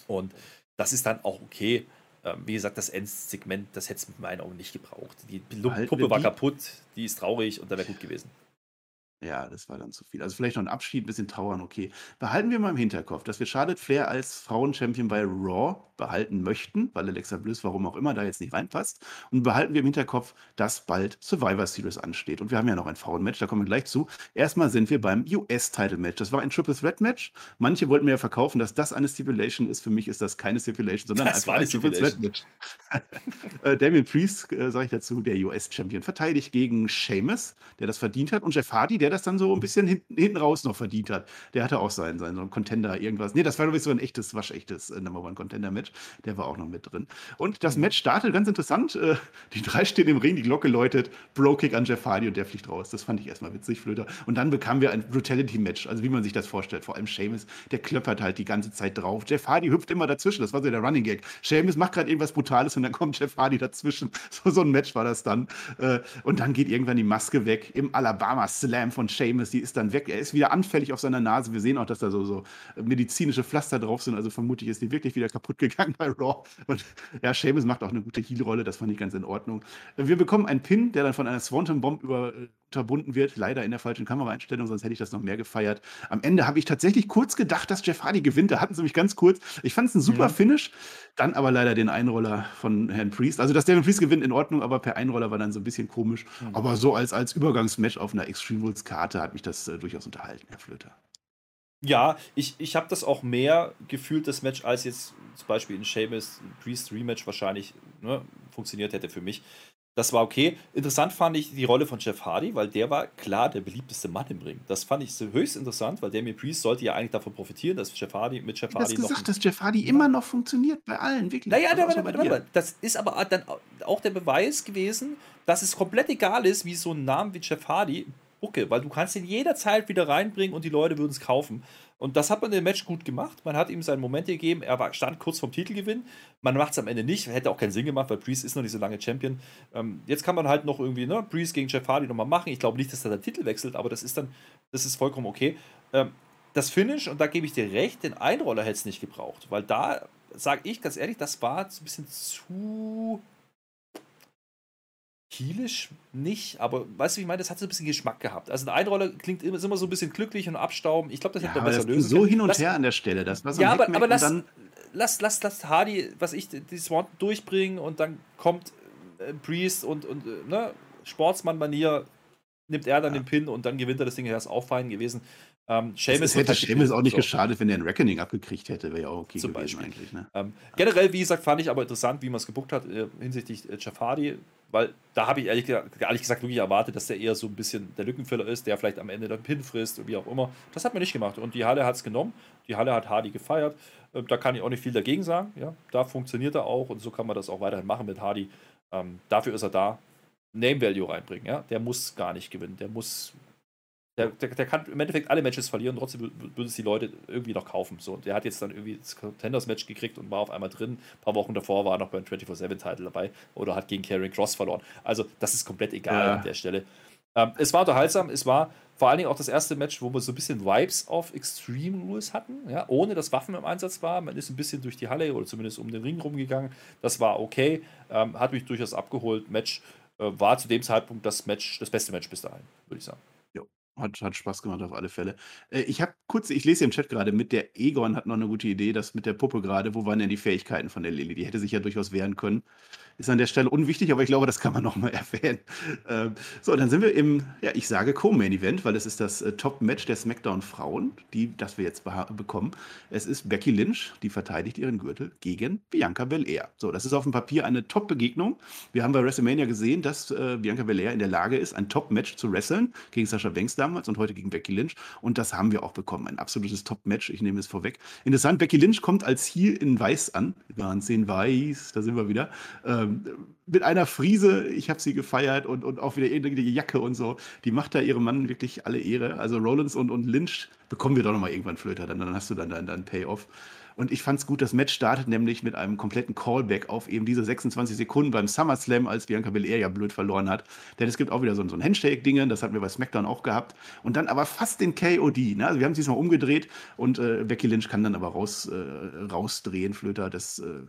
Und das ist dann auch okay. Ähm, Wie gesagt, das Endsegment, das hätte es mit meinen Augen nicht gebraucht. Die Puppe war kaputt, die ist traurig und da wäre gut gewesen. Ja, das war dann zu viel. Also vielleicht noch ein Abschied, ein bisschen trauern, okay. Behalten wir mal im Hinterkopf, dass wir Charlotte Flair als Frauenchampion bei Raw behalten möchten, weil Alexa Bliss, warum auch immer, da jetzt nicht reinpasst. Und behalten wir im Hinterkopf, dass bald Survivor Series ansteht. Und wir haben ja noch ein Frauenmatch, da kommen wir gleich zu. Erstmal sind wir beim US-Title-Match. Das war ein Triple Threat-Match. Manche wollten mir ja verkaufen, dass das eine Stipulation ist. Für mich ist das keine Stipulation, sondern Das einfach war ein Triple. Threat-Match. *laughs* äh, Damien Priest, äh, sage ich dazu, der US-Champion, verteidigt gegen Sheamus, der das verdient hat. Und Jeff Hardy, der das dann so ein bisschen hinten, hinten raus noch verdient hat. Der hatte auch seinen, seinen Contender, irgendwas. Nee, das war, glaube ich, so ein echtes, waschechtes äh, Number One Contender-Match. Der war auch noch mit drin. Und das Match startet ganz interessant. Äh, die drei stehen im Ring, die Glocke läutet, Bro-Kick an Jeff Hardy und der fliegt raus. Das fand ich erstmal witzig, Flöter. Und dann bekamen wir ein Brutality-Match, also wie man sich das vorstellt. Vor allem Sheamus, der klöppert halt die ganze Zeit drauf. Jeff Hardy hüpft immer dazwischen. Das war so der Running Gag. Sheamus macht gerade irgendwas Brutales und dann kommt Jeff Hardy dazwischen. *laughs* So, so ein Match war das dann. Äh, Und dann geht irgendwann die Maske weg. Im Alabama-Slam von Sheamus, die ist dann weg. Er ist wieder anfällig auf seiner Nase. Wir sehen auch, dass da so, so medizinische Pflaster drauf sind. Also vermutlich ist die wirklich wieder kaputt gegangen bei Raw. Und ja, Sheamus macht auch eine gute Heel-Rolle. Das fand ich ganz in Ordnung. Wir bekommen einen Pin, der dann von einer Swanton-Bomb über, äh, unterbunden wird. Leider in der falschen Kameraeinstellung, sonst hätte ich das noch mehr gefeiert. Am Ende habe ich tatsächlich kurz gedacht, dass Jeff Hardy gewinnt. Da hatten sie mich ganz kurz. Ich fand es ein super Mhm. Finish. Dann aber leider den Einroller von Herrn Priest. Also, dass Damon Priest gewinnt, in Ordnung, aber per Einroller war dann so ein bisschen komisch. Mhm. Aber so als, als Übergangsmatch auf einer Extreme Rules Karte hat mich das äh, durchaus unterhalten, Herr Flöter. Ja, ich, ich habe das auch mehr gefühlt, das Match, als jetzt zum Beispiel in Sheamus Priest Rematch wahrscheinlich ne, funktioniert hätte für mich. Das war okay. Interessant fand ich die Rolle von Jeff Hardy, weil der war klar der beliebteste Mann im Ring. Das fand ich so höchst interessant, weil Damien Priest sollte ja eigentlich davon profitieren, dass Jeff Hardy mit Jeff Du hast Hardy noch. gesagt, dass Jeff Hardy immer noch funktioniert bei allen, wirklich. Naja, Also aber, dir. aber, das ist aber dann auch der Beweis gewesen, dass es komplett egal ist, wie so ein Name wie Jeff Hardy bucke, weil du kannst ihn jederzeit wieder reinbringen und die Leute würden es kaufen. Und das hat man im Match gut gemacht. Man hat ihm seinen Moment gegeben. Er war, stand kurz vorm Titelgewinn. Man macht es am Ende nicht. Hätte auch keinen Sinn gemacht, weil Priest ist noch nicht so lange Champion. Ähm, jetzt kann man halt noch irgendwie ne, Priest gegen Jeff Hardy nochmal machen. Ich glaube nicht, dass er den Titel wechselt, aber das ist dann, das ist vollkommen okay. Ähm, das Finish, und da gebe ich dir recht, den Einroller hätte es nicht gebraucht, weil da sage ich ganz ehrlich, das war ein bisschen zu kielisch nicht, aber weißt du, wie ich meine, das hat so ein bisschen Geschmack gehabt. Also ein Einroller klingt immer, immer so ein bisschen glücklich und abstauben. Ich glaube, das Ja, hätte man besser das lösen so können. hin und Lass- her an der Stelle. Das war so ja, aber, aber lass, dann lass, lass, lass Hardy, was ich, die Swan durchbringen und dann kommt äh, Priest und, und äh, ne, Sportsmann-Manier nimmt er dann Ja. den Pin und dann gewinnt er das Ding. Er ist auch fein gewesen. Ähm, wird hätte halt Sheamus auch nicht so. geschadet, wenn er ein Reckoning abgekriegt hätte. Wäre ja auch okay Zum gewesen Beispiel. eigentlich. Ne? Ähm, generell, wie gesagt, fand ich aber interessant, wie man es gebuckt hat äh, hinsichtlich äh, Jeff Hardy, weil da habe ich ehrlich, ge- ehrlich gesagt wirklich erwartet, dass der eher so ein bisschen der Lückenfüller ist, der vielleicht am Ende den Pin frisst und wie auch immer. Das hat man nicht gemacht und die Halle hat es genommen. Die Halle hat Hardy gefeiert. Äh, da kann ich auch nicht viel dagegen sagen. Ja, da funktioniert er auch und so kann man das auch weiterhin machen mit Hardy. Ähm, dafür ist er da. Name Value reinbringen. Ja, der muss gar nicht gewinnen. Der muss der, der, der kann im Endeffekt alle Matches verlieren, trotzdem wür- würden es die Leute irgendwie noch kaufen. So, und der hat jetzt dann irgendwie das Contenders-Match gekriegt und war auf einmal drin. Ein paar Wochen davor war er noch beim 24-7-Title dabei oder hat gegen Karrion Cross verloren. Also, das ist komplett egal Ja. an der Stelle. Ähm, es war unterhaltsam, es war vor allen Dingen auch das erste Match, wo wir so ein bisschen Vibes auf Extreme Rules hatten, ja, ohne dass Waffen im Einsatz waren. Man ist ein bisschen durch die Halle oder zumindest um den Ring rumgegangen. Das war okay, ähm, hat mich durchaus abgeholt. Match äh, war zu dem Zeitpunkt das Match, das beste Match bis dahin, würde ich sagen. Hat, hat Spaß gemacht auf alle Fälle. Äh, ich habe kurz, ich lese im Chat gerade, mit der Egon hat noch eine gute Idee, das mit der Puppe gerade. Wo waren denn die Fähigkeiten von der Lilly? Die hätte sich ja durchaus wehren können ist an der Stelle unwichtig, aber ich glaube, das kann man *laughs* nochmal erwähnen. Ähm, so, dann sind wir im, ja, ich sage Co-Main-Event, weil es ist das äh, Top-Match der SmackDown-Frauen, die, das wir jetzt bekommen. Es ist Becky Lynch, die verteidigt ihren Gürtel gegen Bianca Belair. So, das ist auf dem Papier eine Top-Begegnung. Wir haben bei WrestleMania gesehen, dass äh, Bianca Belair in der Lage ist, ein Top-Match zu wresteln, gegen Sascha Banks damals und heute gegen Becky Lynch. Und das haben wir auch bekommen. Ein absolutes Top-Match, ich nehme es vorweg. Interessant, Becky Lynch kommt als Heel in Weiß an. Sehen Weiß, da sind wir wieder. Ähm, mit einer Friese, ich habe sie gefeiert und, und auch wieder irgendeine Jacke und so. Die macht da ihrem Mann wirklich alle Ehre. Also Rollins und, und Lynch bekommen wir doch nochmal irgendwann Flöter, dann, dann hast du dann deinen Payoff. Und ich fand es gut, das Match startet nämlich mit einem kompletten Callback auf eben diese 26 Sekunden beim SummerSlam, als Bianca Belair ja blöd verloren hat. Denn es gibt auch wieder so, so ein Handshake-Ding, das hatten wir bei SmackDown auch gehabt. Und dann aber fast den KOD. Ne? Also wir haben es diesmal umgedreht und äh, Becky Lynch kann dann aber raus, äh, rausdrehen, Flöter. Das äh,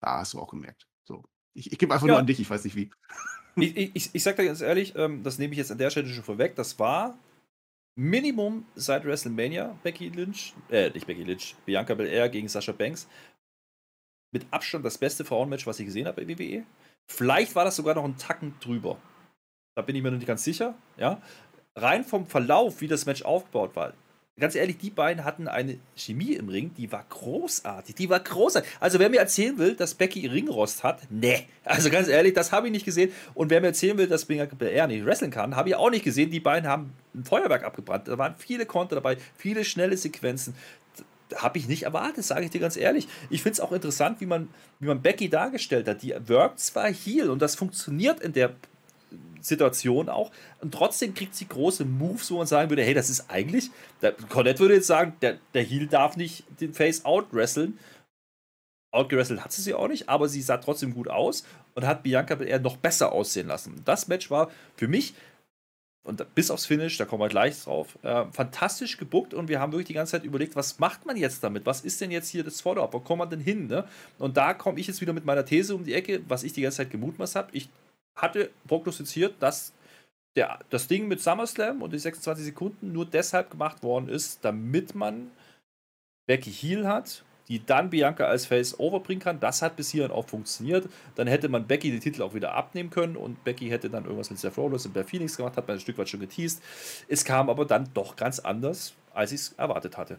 da hast du auch gemerkt. So. Ich, ich gebe einfach ja. nur an dich, ich weiß nicht wie. Ich, ich, ich sag dir ganz ehrlich, ähm, das nehme ich jetzt an der Stelle schon vorweg, das war Minimum seit WrestleMania Becky Lynch, äh, nicht Becky Lynch, Bianca Belair gegen Sasha Banks. Mit Abstand das beste Frauenmatch, was ich gesehen habe bei WWE. Vielleicht war das sogar noch ein Tacken drüber. Da bin ich mir noch nicht ganz sicher. Ja. Rein vom Verlauf, wie das Match aufgebaut war, ganz ehrlich, die beiden hatten eine Chemie im Ring, die war großartig. Die war großartig. Also, wer mir erzählen will, dass Becky Ringrost hat, ne. Also, ganz ehrlich, das habe ich nicht gesehen. Und wer mir erzählen will, dass er nicht wrestlen kann, habe ich auch nicht gesehen. Die beiden haben ein Feuerwerk abgebrannt. Da waren viele Konter dabei, viele schnelle Sequenzen. Habe ich nicht erwartet, sage ich dir ganz ehrlich. Ich finde es auch interessant, wie man, wie man Becky dargestellt hat. Die wirkt zwar heel und das funktioniert in der Situation auch. Und trotzdem kriegt sie große Moves, wo man sagen würde, hey, das ist eigentlich, der, Cornette würde jetzt sagen, der, der Heel darf nicht den Face out wresteln. Outgerestelt hat sie sie auch nicht, aber sie sah trotzdem gut aus und hat Bianca eher noch besser aussehen lassen. Das Match war für mich, und bis aufs Finish, da kommen wir gleich drauf, äh, fantastisch gebuckt und wir haben wirklich die ganze Zeit überlegt, was macht man jetzt damit? Was ist denn jetzt hier das Follow-up? Wo kommt man denn hin? Ne? Und da komme ich jetzt wieder mit meiner These um die Ecke, was ich die ganze Zeit gemutmaßt habe. Ich hatte prognostiziert, dass der, das Ding mit SummerSlam und die 26 Sekunden nur deshalb gemacht worden ist, damit man Becky Heel hat, die dann Bianca als Face overbringen kann. Das hat bis hierhin auch funktioniert. Dann hätte man Becky den Titel auch wieder abnehmen können und Becky hätte dann irgendwas mit Seth Rollins und Beth Phoenix gemacht, hat man ein Stück weit schon geteased. Es kam aber dann doch ganz anders, als ich es erwartet hatte.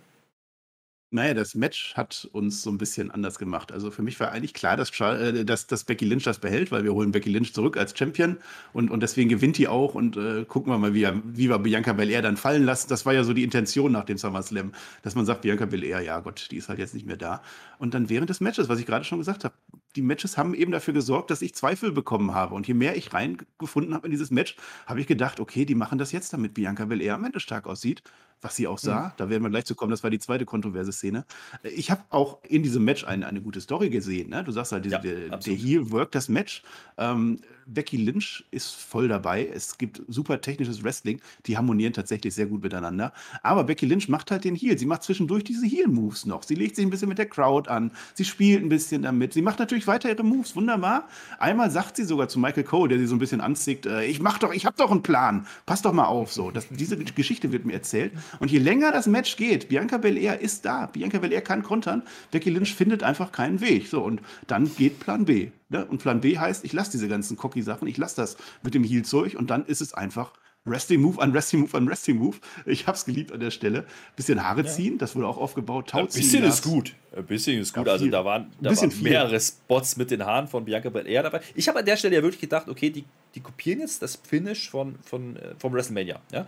Naja, das Match hat uns so ein bisschen anders gemacht. Also, für mich war eigentlich klar, dass äh, dass dass Becky Lynch das behält, weil wir holen Becky Lynch zurück als Champion und und deswegen gewinnt die auch und, äh, gucken wir mal, wie wie wir Bianca Belair dann fallen lassen. Das war ja so die Intention nach dem SummerSlam, dass man sagt: „Bianca Belair, ja Gott, die ist halt jetzt nicht mehr da.“ Und dann während des Matches, was ich gerade schon gesagt habe, die Matches haben eben dafür gesorgt, dass ich Zweifel bekommen habe. Und je mehr ich reingefunden habe in dieses Match, habe ich gedacht: „Okay, die machen das jetzt, damit Bianca Belair am Ende stark aussieht.“ Was sie auch sah. Mhm. Da werden wir gleich zu kommen. Das war die zweite kontroverse Szene. Ich habe auch in diesem Match eine, eine gute Story gesehen. Ne? Du sagst halt, ja, der, der Heel worked das Match. Ähm, Becky Lynch ist voll dabei. Es gibt super technisches Wrestling. Die harmonieren tatsächlich sehr gut miteinander. Aber Becky Lynch macht halt den Heel. Sie macht zwischendurch diese Heel-Moves noch. Sie legt sich ein bisschen mit der Crowd an. Sie spielt ein bisschen damit. Sie macht natürlich weiter ihre Moves. Wunderbar. Einmal sagt sie sogar zu Michael Cole, der sie so ein bisschen anzieht, äh, ich mach doch, ich hab doch einen Plan. Pass doch mal auf. So, das, diese Geschichte wird mir erzählt. Und je länger das Match geht, Bianca Belair ist da. Bianca Belair kann kontern. Becky Lynch findet einfach keinen Weg. So, und dann geht Plan B. Ne? Und Plan B heißt, ich lasse diese ganzen Cocky-Sachen, ich lasse das mit dem Heal-Zeug und dann ist es einfach Resting Move an Resting Move an Resting Move. Ich habe es geliebt an der Stelle. Bisschen Haare ziehen, das wurde auch aufgebaut. Ein bisschen ist gut. Ein bisschen ist gut. Ja, also da waren, da waren mehrere Spots mit den Haaren von Bianca Belair dabei. Ich habe an der Stelle ja wirklich gedacht, okay, die, die kopieren jetzt das Finish von, von, äh, vom WrestleMania. Ja?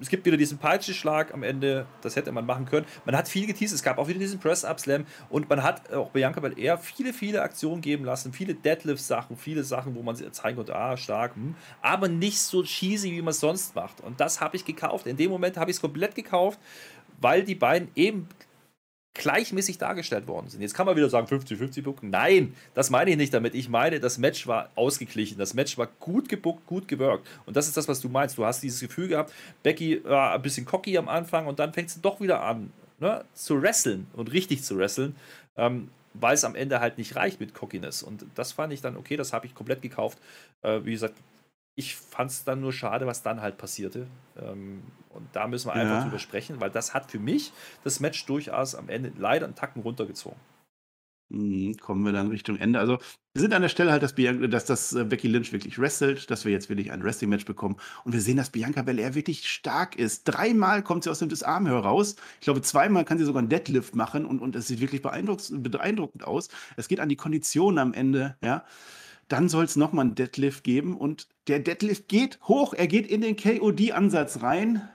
Es gibt wieder diesen Peitschenschlag am Ende, das hätte man machen können. Man hat viel geteased, es gab auch wieder diesen Press-Up-Slam und man hat auch Bianca Belair viele, viele Aktionen geben lassen, viele Deadlift-Sachen, viele Sachen, wo man zeigen konnte, ah, stark, hm. aber nicht so cheesy, wie man es sonst macht. Und das habe ich gekauft. In dem Moment habe ich es komplett gekauft, weil die beiden eben gleichmäßig dargestellt worden sind. Jetzt kann man wieder sagen 50-50 Bucken. Nein, das meine ich nicht damit. Ich meine, das Match war ausgeglichen. Das Match war gut gebuckt, gut gewirkt. Und das ist das, was du meinst. Du hast dieses Gefühl gehabt, Becky war ein bisschen cocky am Anfang und dann fängt sie doch wieder an ne, zu wresteln und richtig zu wresteln. Ähm, weil es am Ende halt nicht reicht mit Cockiness. Und das fand ich dann okay, das habe ich komplett gekauft. Äh, wie gesagt, ich fand es dann nur schade, was dann halt passierte. Ähm, und da müssen wir einfach ja. drüber sprechen, weil das hat für mich das Match durchaus am Ende leider einen Tacken runtergezogen. Mhm, kommen wir dann Richtung Ende. Also, wir sind an der Stelle halt, dass, Bianca, dass das äh, Becky Lynch wirklich wrestelt, dass wir jetzt wirklich ein Wrestling-Match bekommen. Und wir sehen, dass Bianca Belair wirklich stark ist. Dreimal kommt sie aus dem Disarm heraus. Ich glaube, zweimal kann sie sogar einen Deadlift machen und, und es sieht wirklich beeindruckend aus. Es geht an die Konditionen am Ende, ja. Dann soll es nochmal einen Deadlift geben und der Deadlift geht hoch. Er geht in den KOD-Ansatz rein.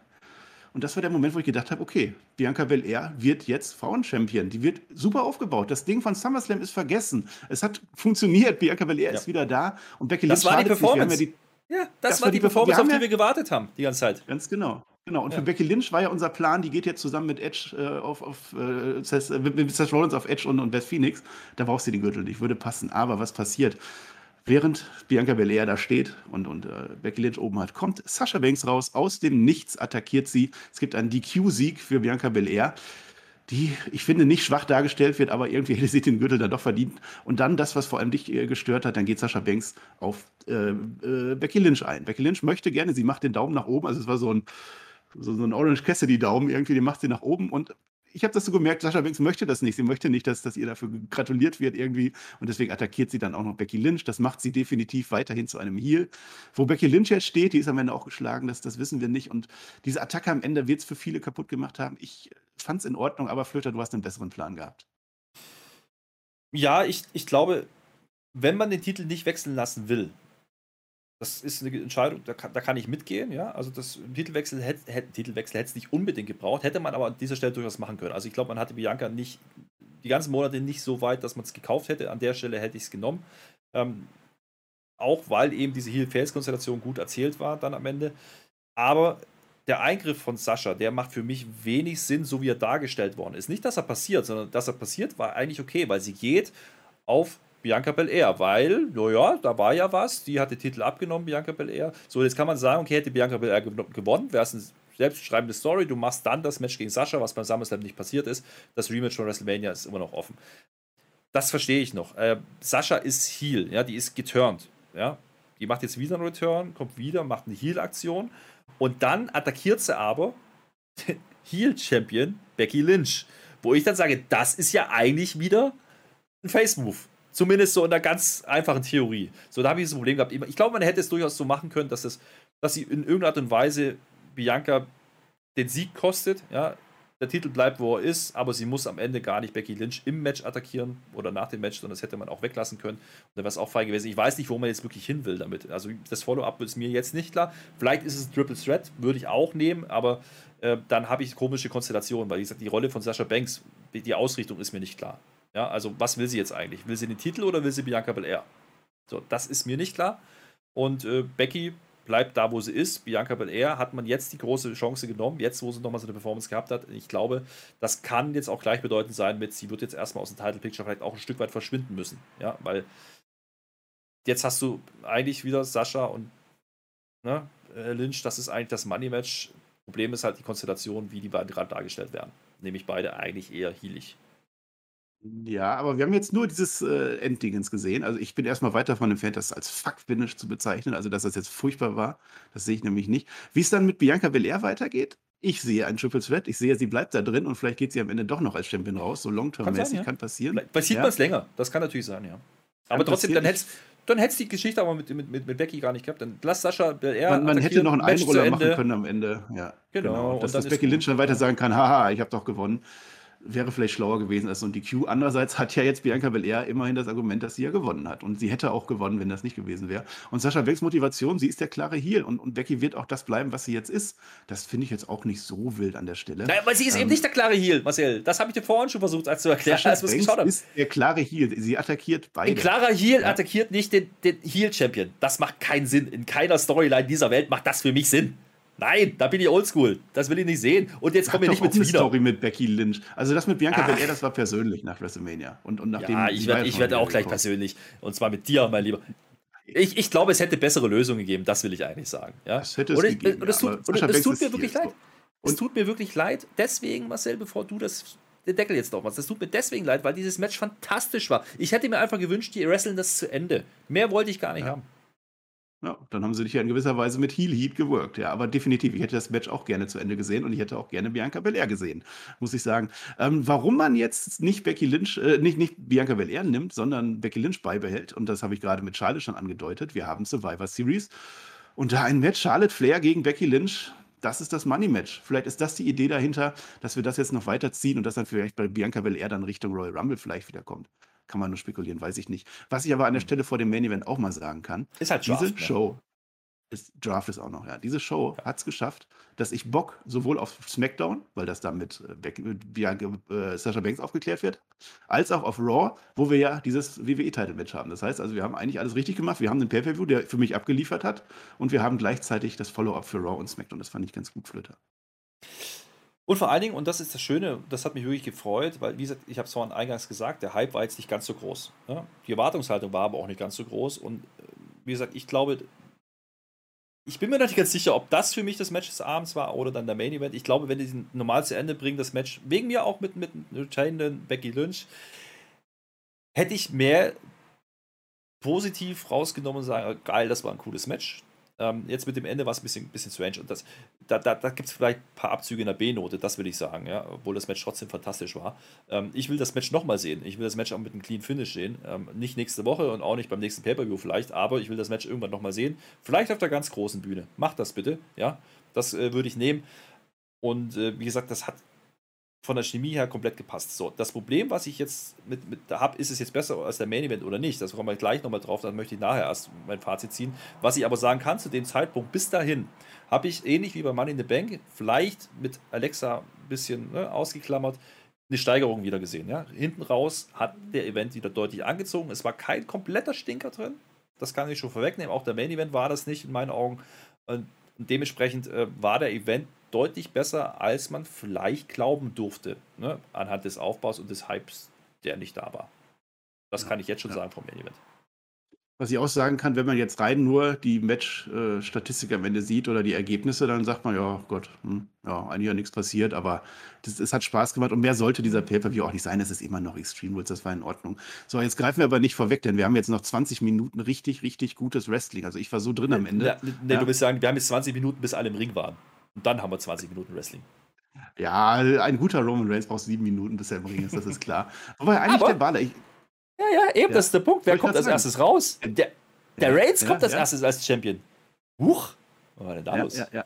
Und das war der Moment, wo ich gedacht habe, okay, Bianca Belair wird jetzt Frauenchampion. Die wird super aufgebaut. Das Ding von SummerSlam ist vergessen. Es hat funktioniert. Bianca Belair ja. ist wieder da. Und Becky Lynch das war die Performance. Ja, die, ja, das, das war die, die Performance, auf die wir gewartet haben die ganze Zeit. Ganz genau. Genau, und ja. für Becky Lynch war ja unser Plan, die geht jetzt zusammen mit Edge äh, auf, auf äh, Seth, äh, mit Seth Rollins auf Edge und, und Beth Phoenix. Da brauchst du den Gürtel nicht, würde passen. Aber was passiert? Während Bianca Belair da steht und, und äh, Becky Lynch oben hat, kommt Sasha Banks raus, aus dem Nichts attackiert sie. Es gibt einen DQ-Sieg für Bianca Belair, die, ich finde, nicht schwach dargestellt wird, aber irgendwie *laughs* hätte sie den Gürtel dann doch verdient. Und dann das, was vor allem dich äh, gestört hat, dann geht Sasha Banks auf äh, äh, Becky Lynch ein. Becky Lynch möchte gerne, sie macht den Daumen nach oben, also es war so ein so, so ein Orange Cassidy-Daumen irgendwie, den macht sie nach oben und ich habe das so gemerkt, Sascha Banks möchte das nicht. Sie möchte nicht, dass, dass ihr dafür gratuliert wird irgendwie. Und deswegen attackiert sie dann auch noch Becky Lynch. Das macht sie definitiv weiterhin zu einem Heel. Wo Becky Lynch jetzt steht, die ist am Ende auch geschlagen, das, das wissen wir nicht. Und diese Attacke am Ende wird es für viele kaputt gemacht haben. Ich fand es in Ordnung, aber Flöter, du hast einen besseren Plan gehabt. Ja, ich, ich glaube, wenn man den Titel nicht wechseln lassen will, das ist eine Entscheidung, da kann, da kann ich mitgehen, ja. Also das Titelwechsel hätte, Titelwechsel hätte es nicht unbedingt gebraucht, hätte man aber an dieser Stelle durchaus machen können. Also ich glaube, man hatte Bianca nicht die ganzen Monate nicht so weit, dass man es gekauft hätte. An der Stelle hätte ich es genommen. Ähm, auch weil eben diese Heel-Face-Konstellation gut erzählt war dann am Ende. Aber der Eingriff von Sascha, der macht für mich wenig Sinn, so wie er dargestellt worden ist. Nicht, dass er passiert, sondern dass er passiert, war eigentlich okay, weil sie geht auf Bianca Belair, weil, naja, da war ja was, die hat den Titel abgenommen, Bianca Belair. So, jetzt kann man sagen, okay, hätte Bianca Belair gewonnen, wäre es eine selbstschreibende Story, du machst dann das Match gegen Sascha, was beim SummerSlam nicht passiert ist. Das Rematch von WrestleMania ist immer noch offen. Das verstehe ich noch. Äh, Sascha ist Heal, ja, die ist geturnt, ja. Die macht jetzt wieder einen Return, kommt wieder, macht eine Heal-Aktion und dann attackiert sie aber *laughs* Heal-Champion Becky Lynch. Wo ich dann sage, das ist ja eigentlich wieder ein Face-Move. Zumindest so in einer ganz einfachen Theorie. So, da habe ich das Problem gehabt. Ich glaube, man hätte es durchaus so machen können, dass, es, dass sie in irgendeiner Art und Weise Bianca den Sieg kostet. Ja, der Titel bleibt, wo er ist, aber sie muss am Ende gar nicht Becky Lynch im Match attackieren oder nach dem Match, sondern das hätte man auch weglassen können. Und dann wäre es auch fein gewesen. Ich weiß nicht, wo man jetzt wirklich hin will damit. Also das Follow-up ist mir jetzt nicht klar. Vielleicht ist es ein Triple Threat, würde ich auch nehmen, aber äh, dann habe ich komische Konstellationen, weil wie gesagt, die Rolle von Sascha Banks, die Ausrichtung ist mir nicht klar. Ja, also was will sie jetzt eigentlich? Will sie den Titel oder will sie Bianca Belair? So, das ist mir nicht klar. Und äh, Becky bleibt da, wo sie ist. Bianca Belair hat man jetzt die große Chance genommen, jetzt, wo sie nochmal so eine Performance gehabt hat. Ich glaube, das kann jetzt auch gleichbedeutend sein mit, sie wird jetzt erstmal aus dem Title Picture vielleicht auch ein Stück weit verschwinden müssen. Ja, weil jetzt hast du eigentlich wieder Sascha und ne, äh, Lynch, das ist eigentlich das Money Match. Problem ist halt die Konstellation, wie die beiden gerade dargestellt werden. Nämlich beide eigentlich eher healig. Ja, aber wir haben jetzt nur dieses äh, Enddingens gesehen. Also ich bin erstmal weiter von entfernt, das als Fuck-Finish zu bezeichnen. Also, dass das jetzt furchtbar war, das sehe ich nämlich nicht. Wie es dann mit Bianca Belair weitergeht, ich sehe ein Triple Threat. Ich sehe, sie bleibt da drin und vielleicht geht sie am Ende doch noch als Champion raus. So long-term-mäßig kann, kann, passieren. Sieht ja. man es länger. Das kann natürlich sein, ja. Aber kann trotzdem, dann hättest dann hättest die Geschichte aber mit, mit, mit, mit Becky gar nicht gehabt. Dann lass Sascha Belair. Man, man hätte noch einen Einroller machen können am Ende. Ja, genau. genau. Dass, dass Becky Lynch dann weiter sagen kann: Haha, ich habe doch gewonnen wäre vielleicht schlauer gewesen als so ein DQ. Andererseits hat ja jetzt Bianca Belair immerhin das Argument, dass sie ja gewonnen hat. Und sie hätte auch gewonnen, wenn das nicht gewesen wäre. Und Sascha Becks Motivation, sie ist der klare Heel. Und, und Becky wird auch das bleiben, was sie jetzt ist. Das finde ich jetzt auch nicht so wild an der Stelle. Naja, weil sie ist ähm, eben nicht der klare Heel, Marcel. Das habe ich dir vorhin schon versucht als zu erklären, Sascha als es geschaut haben. ist der klare Heel. Sie attackiert beide. Ein klarer Heel ja. attackiert nicht den, den Heel-Champion. Das macht keinen Sinn. In keiner Storyline dieser Welt macht das für mich Sinn. Nein, da bin ich oldschool. Das will ich nicht sehen. Und jetzt komme ich nicht mit eine Story mit Becky Lynch. Also das mit Bianca Belair, das war persönlich nach WrestleMania. Und, und nachdem ja, ich werde werd auch gleich persönlich. Und zwar mit dir, mein Lieber. Ich, ich glaube, es hätte bessere Lösungen gegeben, das will ich eigentlich sagen. Ja? Es hätte es und gegeben. Und es tut, und es tut mir wirklich leid. Und es tut mir wirklich leid. Deswegen, Marcel, bevor du das den Deckel jetzt noch machst, das tut mir deswegen leid, weil dieses Match fantastisch war. Ich hätte mir einfach gewünscht, die wresteln das zu Ende. Mehr wollte ich gar nicht ja. haben. Ja, dann haben sie dich ja in gewisser Weise mit Heel Heat gewirkt. Ja, aber definitiv, ich hätte das Match auch gerne zu Ende gesehen und ich hätte auch gerne Bianca Belair gesehen, muss ich sagen. Ähm, warum man jetzt nicht Becky Lynch, äh, nicht, nicht Bianca Belair nimmt, sondern Becky Lynch beibehält, und das habe ich gerade mit Charlotte schon angedeutet, wir haben Survivor Series und da ein Match Charlotte Flair gegen Becky Lynch, das ist das Money Match. Vielleicht ist das die Idee dahinter, dass wir das jetzt noch weiterziehen und dass dann vielleicht bei Bianca Belair dann Richtung Royal Rumble vielleicht wieder kommt. Kann man nur spekulieren, weiß ich nicht. Was ich aber an der hm. Stelle vor dem Main Event auch mal sagen kann, ist halt Draft, diese ne? Show, ist, Draft ist auch noch, ja. Diese Show ja. hat es geschafft, dass ich Bock sowohl auf SmackDown, weil das da mit, äh, mit äh, Sasha Banks aufgeklärt wird, als auch auf Raw, wo wir ja dieses WWE-Title-Match haben. Das heißt also, wir haben eigentlich alles richtig gemacht. Wir haben den Pay-Per-View, der für mich abgeliefert hat, und wir haben gleichzeitig das Follow-up für Raw und SmackDown. Das fand ich ganz gut, Flöter. Und vor allen Dingen, und das ist das Schöne, das hat mich wirklich gefreut, weil, wie gesagt, ich habe es vorhin eingangs gesagt, der Hype war jetzt nicht ganz so groß. Ne? Die Erwartungshaltung war aber auch nicht ganz so groß. Und wie gesagt, ich glaube, ich bin mir noch nicht ganz sicher, ob das für mich das Match des Abends war oder dann der Main Event. Ich glaube, wenn die normal zu Ende bringen, das Match, wegen mir auch mit, mit retainenden Becky Lynch, hätte ich mehr positiv rausgenommen und sagen, geil, das war ein cooles Match. Ähm, jetzt mit dem Ende war es ein bisschen, bisschen strange. Und das, da, da, da gibt es vielleicht ein paar Abzüge in der B-Note, das will ich sagen, ja, obwohl das Match trotzdem fantastisch war. Ähm, ich will das Match nochmal sehen. Ich will das Match auch mit einem Clean Finish sehen. Ähm, nicht nächste Woche und auch nicht beim nächsten Pay-Per-View vielleicht, aber ich will das Match irgendwann nochmal sehen. Vielleicht auf der ganz großen Bühne. Macht das bitte, ja. Das äh, würde ich nehmen. Und äh, wie gesagt, das hat von der Chemie her komplett gepasst. So, das Problem, was ich jetzt mit, mit habe, ist es jetzt besser als der Main Event oder nicht? Das kommen wir gleich nochmal drauf, dann möchte ich nachher erst mein Fazit ziehen. Was ich aber sagen kann, zu dem Zeitpunkt bis dahin habe ich ähnlich wie bei Money in the Bank, vielleicht mit Alexa ein bisschen ne, ausgeklammert, eine Steigerung wieder gesehen. Ja? Hinten raus hat der Event wieder deutlich angezogen. Es war kein kompletter Stinker drin. Das kann ich schon vorwegnehmen. Auch der Main Event war das nicht in meinen Augen. Und dementsprechend äh, war der Event deutlich besser, als man vielleicht glauben durfte, ne? anhand des Aufbaus und des Hypes, der nicht da war. Das ja, kann ich jetzt schon ja. sagen vom Main Event. Was ich auch sagen kann, wenn man jetzt rein nur die Match-Statistik am Ende sieht oder die Ergebnisse, dann sagt man, ja Gott, hm, ja, eigentlich ja nichts passiert, aber es hat Spaß gemacht und mehr sollte dieser Pay-Per-View auch nicht sein. Es ist immer noch Extreme Rules, das war in Ordnung. So, jetzt greifen wir aber nicht vorweg, denn wir haben jetzt noch 20 Minuten richtig, richtig gutes Wrestling. Also ich war so drin am Ende. Nee, nee ja. du willst sagen, wir haben jetzt 20 Minuten, bis alle im Ring waren. Und dann haben wir 20 Minuten Wrestling. Ja, ein guter Roman Reigns braucht sieben Minuten, bis er im Ring ist, das ist klar. *laughs* Wobei eigentlich aber, der Baller. Ich, ja, ja, eben, ja. das ist der Punkt. Wer kommt als erstes raus? Der, der Reigns ja, kommt als erstes als Champion. Huch, was war denn da los? Ja, ja.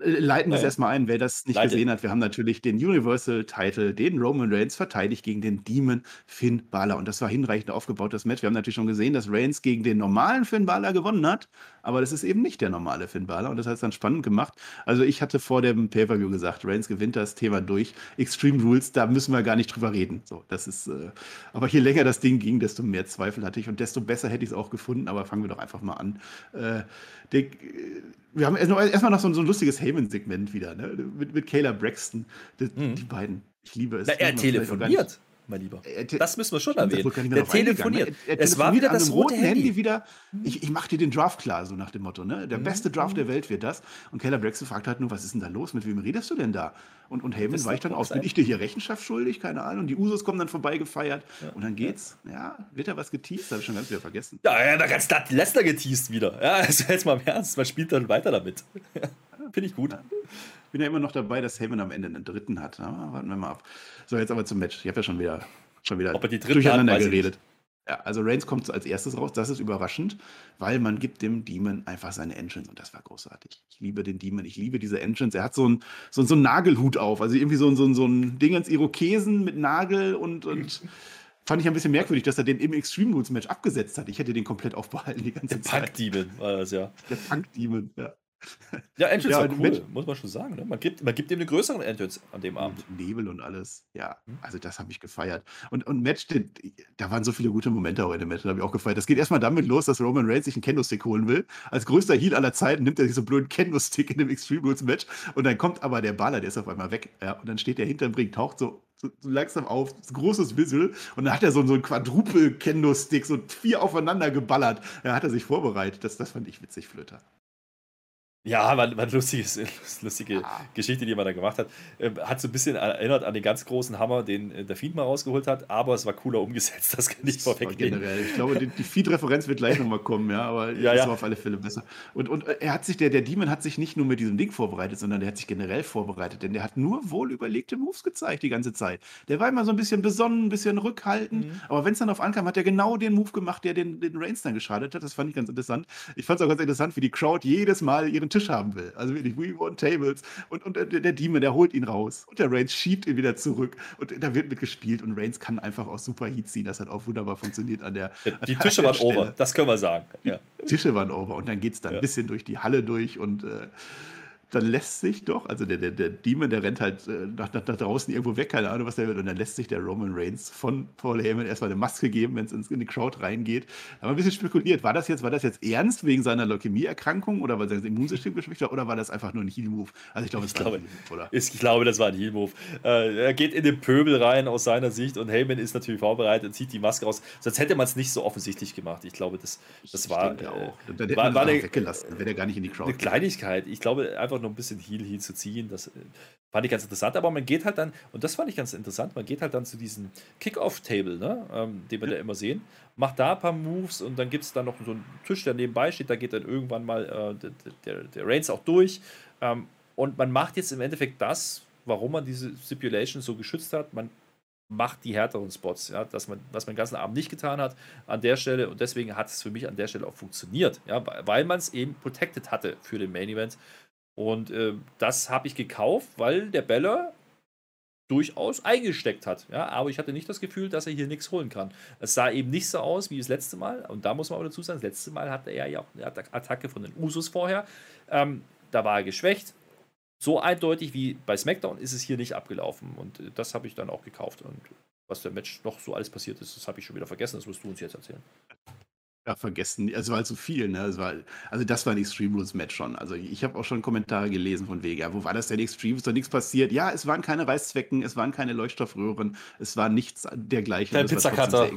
Äh, leiten wir es erstmal ein, wer das nicht Leite. gesehen hat. Wir haben natürlich den Universal-Title, den Roman Reigns verteidigt gegen den Demon Finn Balor. Und das war hinreichend aufgebaut, das Match. Wir haben natürlich schon gesehen, dass Reigns gegen den normalen Finn Balor gewonnen hat. Aber das ist eben nicht der normale Finn Balor. Und das hat es dann spannend gemacht. Also ich hatte vor dem Pay-Per-View gesagt, Reigns gewinnt das Thema durch. Extreme Rules, da müssen wir gar nicht drüber reden. So, das ist, äh, aber je länger das Ding ging, desto mehr Zweifel hatte ich und desto besser hätte ich es auch gefunden. Aber fangen wir doch einfach mal an. Äh, der, wir haben erstmal noch so ein, so ein lustiges Heyman-Segment wieder, ne? Mit, mit Kayla Braxton. Die, mhm. die beiden. Ich liebe es. Na, er telefoniert mein Lieber. Das müssen wir schon erwähnen. Der telefoniert. Er, er es war wieder das rote Handy. Handy wieder, ich, ich mache dir den Draft klar, so nach dem Motto. Ne? Der mhm. beste Draft der Welt wird das. Und Keller Braxton fragt halt nur, was ist denn da los? Mit wem redest du denn da? Und, und Heyman weicht dann aus. Bin ich dir hier Rechenschaft schuldig? Keine Ahnung. Und die Usos kommen dann vorbeigefeiert. Ja. Und dann geht's. Ja, wird da was geteased? Habe ich schon ganz wieder vergessen. Ja, hat ganz Lester geteased wieder. Ja, also jetzt mal im Ernst. Man spielt dann weiter damit. Finde ich gut. Bin ja immer noch dabei, dass Heyman am Ende einen dritten hat. Ja, warten wir mal ab. So, jetzt aber zum Match. Ich habe ja schon wieder, schon wieder durcheinander hat, geredet. Ja, also Reigns kommt als erstes raus. Das ist überraschend, weil man gibt dem Demon einfach seine Entrance und das war großartig. Ich liebe den Demon, ich liebe diese Entrance. Er hat so einen so, so einen Nagelhut auf, also irgendwie so, ein, so, ein, so ein Ding ins Irokesen mit Nagel und, und *laughs* fand ich ein bisschen merkwürdig, dass er den im Extreme Rules Match abgesetzt hat. Ich hätte den komplett aufbehalten die ganze Der Zeit. Der Punk Demon war das ja. Der Punk Demon, ja. Ja, Entrance ja, war cool, mit, muss man schon sagen. Ne? Man, gibt, man gibt ihm eine größere Entrance an dem Abend. Nebel und alles. Ja, hm? also das habe ich gefeiert. Und, und Match, da waren so viele gute Momente auch in dem Match, habe ich auch gefeiert. Das geht erstmal damit los, dass Roman Reigns sich einen Kendo-Stick holen will. Als größter Heal aller Zeiten nimmt er sich so einen blöden Kendo-Stick in dem Extreme Rules Match. Und dann kommt aber der Baller, der ist auf einmal weg. Ja, und dann steht der hinterm Ring, taucht so so, so, langsam auf, großes Wissel und dann hat er so, so einen Quadruple-Kendo-Stick, so vier aufeinander geballert. Da hat er sich vorbereitet. Das, das fand ich witzig, Flöter. Ja, war, war eine lustige, *laughs* lustige ja. Geschichte, die man da gemacht hat. Ähm, hat so ein bisschen erinnert an den ganz großen Hammer, den äh, der Feed mal rausgeholt hat, aber es war cooler umgesetzt, *laughs* das kann ich vorwegnehmen. Generell. Ich glaube, die, die Feed-Referenz wird gleich nochmal kommen, ja, aber *laughs* ja, das ja. war auf alle Fälle besser. Und, und äh, er hat sich, der, der Demon hat sich nicht nur mit diesem Ding vorbereitet, sondern der hat sich generell vorbereitet, denn der hat nur wohl überlegte Moves gezeigt die ganze Zeit. Der war immer so ein bisschen besonnen, ein bisschen rückhaltend, mhm. aber wenn es dann auf ankam, hat er genau den Move gemacht, der den, den Reigns dann geschadet hat. Das fand ich ganz interessant. Ich fand es auch ganz interessant, wie die Crowd jedes Mal ihren Tisch haben will. Also wirklich, we want tables. Und, und der, der Demon, der holt ihn raus. Und der Reigns schiebt ihn wieder zurück. Und da wird mitgespielt. Und Reigns kann einfach auch super Heat ziehen. Das hat auch wunderbar funktioniert an der. Die Tische waren Stelle. over, das können wir sagen. Ja. Tische waren over. Und dann geht es dann ja. ein bisschen durch die Halle durch und. Äh, dann lässt sich doch, also der, der, der Demon, der rennt halt äh, nach, nach, nach, draußen irgendwo weg, keine Ahnung, was der will, und dann lässt sich der Roman Reigns von Paul Heyman erstmal eine Maske geben, wenn es in die Crowd reingeht. Da haben wir ein bisschen spekuliert, war das jetzt, war das jetzt ernst wegen seiner Leukämieerkrankung oder weil sein Immunsystem geschwächt war oder war das einfach nur ein Heal-Move? Also ich glaube, es war ein Heal-Move, oder? Ich glaube, das war ein Heal-Move. Äh, er geht in den Pöbel rein aus seiner Sicht und Heyman ist natürlich vorbereitet und zieht die Maske raus. Sonst hätte man es nicht so offensichtlich gemacht. Ich glaube, das, das ich war. Auch. Äh, dann hätte war, man war eine, weggelassen, wäre er gar nicht in die Crowd. Eine Kleinigkeit. Ich glaube, einfach nur ein bisschen Heal-Heal zu ziehen. Das äh, fand ich ganz interessant. Aber man geht halt dann, und das fand ich ganz interessant, man geht halt dann zu diesem Kick-Off-Table, ne, ähm, den wir ja. da immer sehen, macht da ein paar Moves und dann gibt es dann noch so einen Tisch, der nebenbei steht. Da geht dann irgendwann mal äh, der, der, der Reigns auch durch. Ähm, und man macht jetzt im Endeffekt das, warum man diese Stipulation so geschützt hat. Man macht die härteren Spots, ja, dass man, was man den ganzen Abend nicht getan hat an der Stelle und deswegen hat es für mich an der Stelle auch funktioniert, ja, weil man es eben protected hatte für den Main Event und äh, das habe ich gekauft, weil der Beller durchaus eingesteckt hat. Ja, aber ich hatte nicht das Gefühl, dass er hier nichts holen kann. Es sah eben nicht so aus wie das letzte Mal. Und da muss man aber dazu sagen, das letzte Mal hatte er ja auch eine Attacke von den Usos vorher. Ähm, da war er geschwächt. So eindeutig wie bei SmackDown ist es hier nicht abgelaufen. Und äh, das habe ich dann auch gekauft. Und was der Match noch so alles passiert ist, das habe ich schon wieder vergessen. Das musst du uns jetzt erzählen. Ja, vergessen. Es war halt so viel, ne? Es war, also das war ein Extreme Rules Match schon. Also ich habe auch schon Kommentare gelesen von wegen, ja, wo war das denn Extreme? Ist doch nichts passiert. Ja, es waren keine Reißzwecken, es waren keine Leuchtstoffröhren, es war nichts dergleichen. Kein Pizzacutter.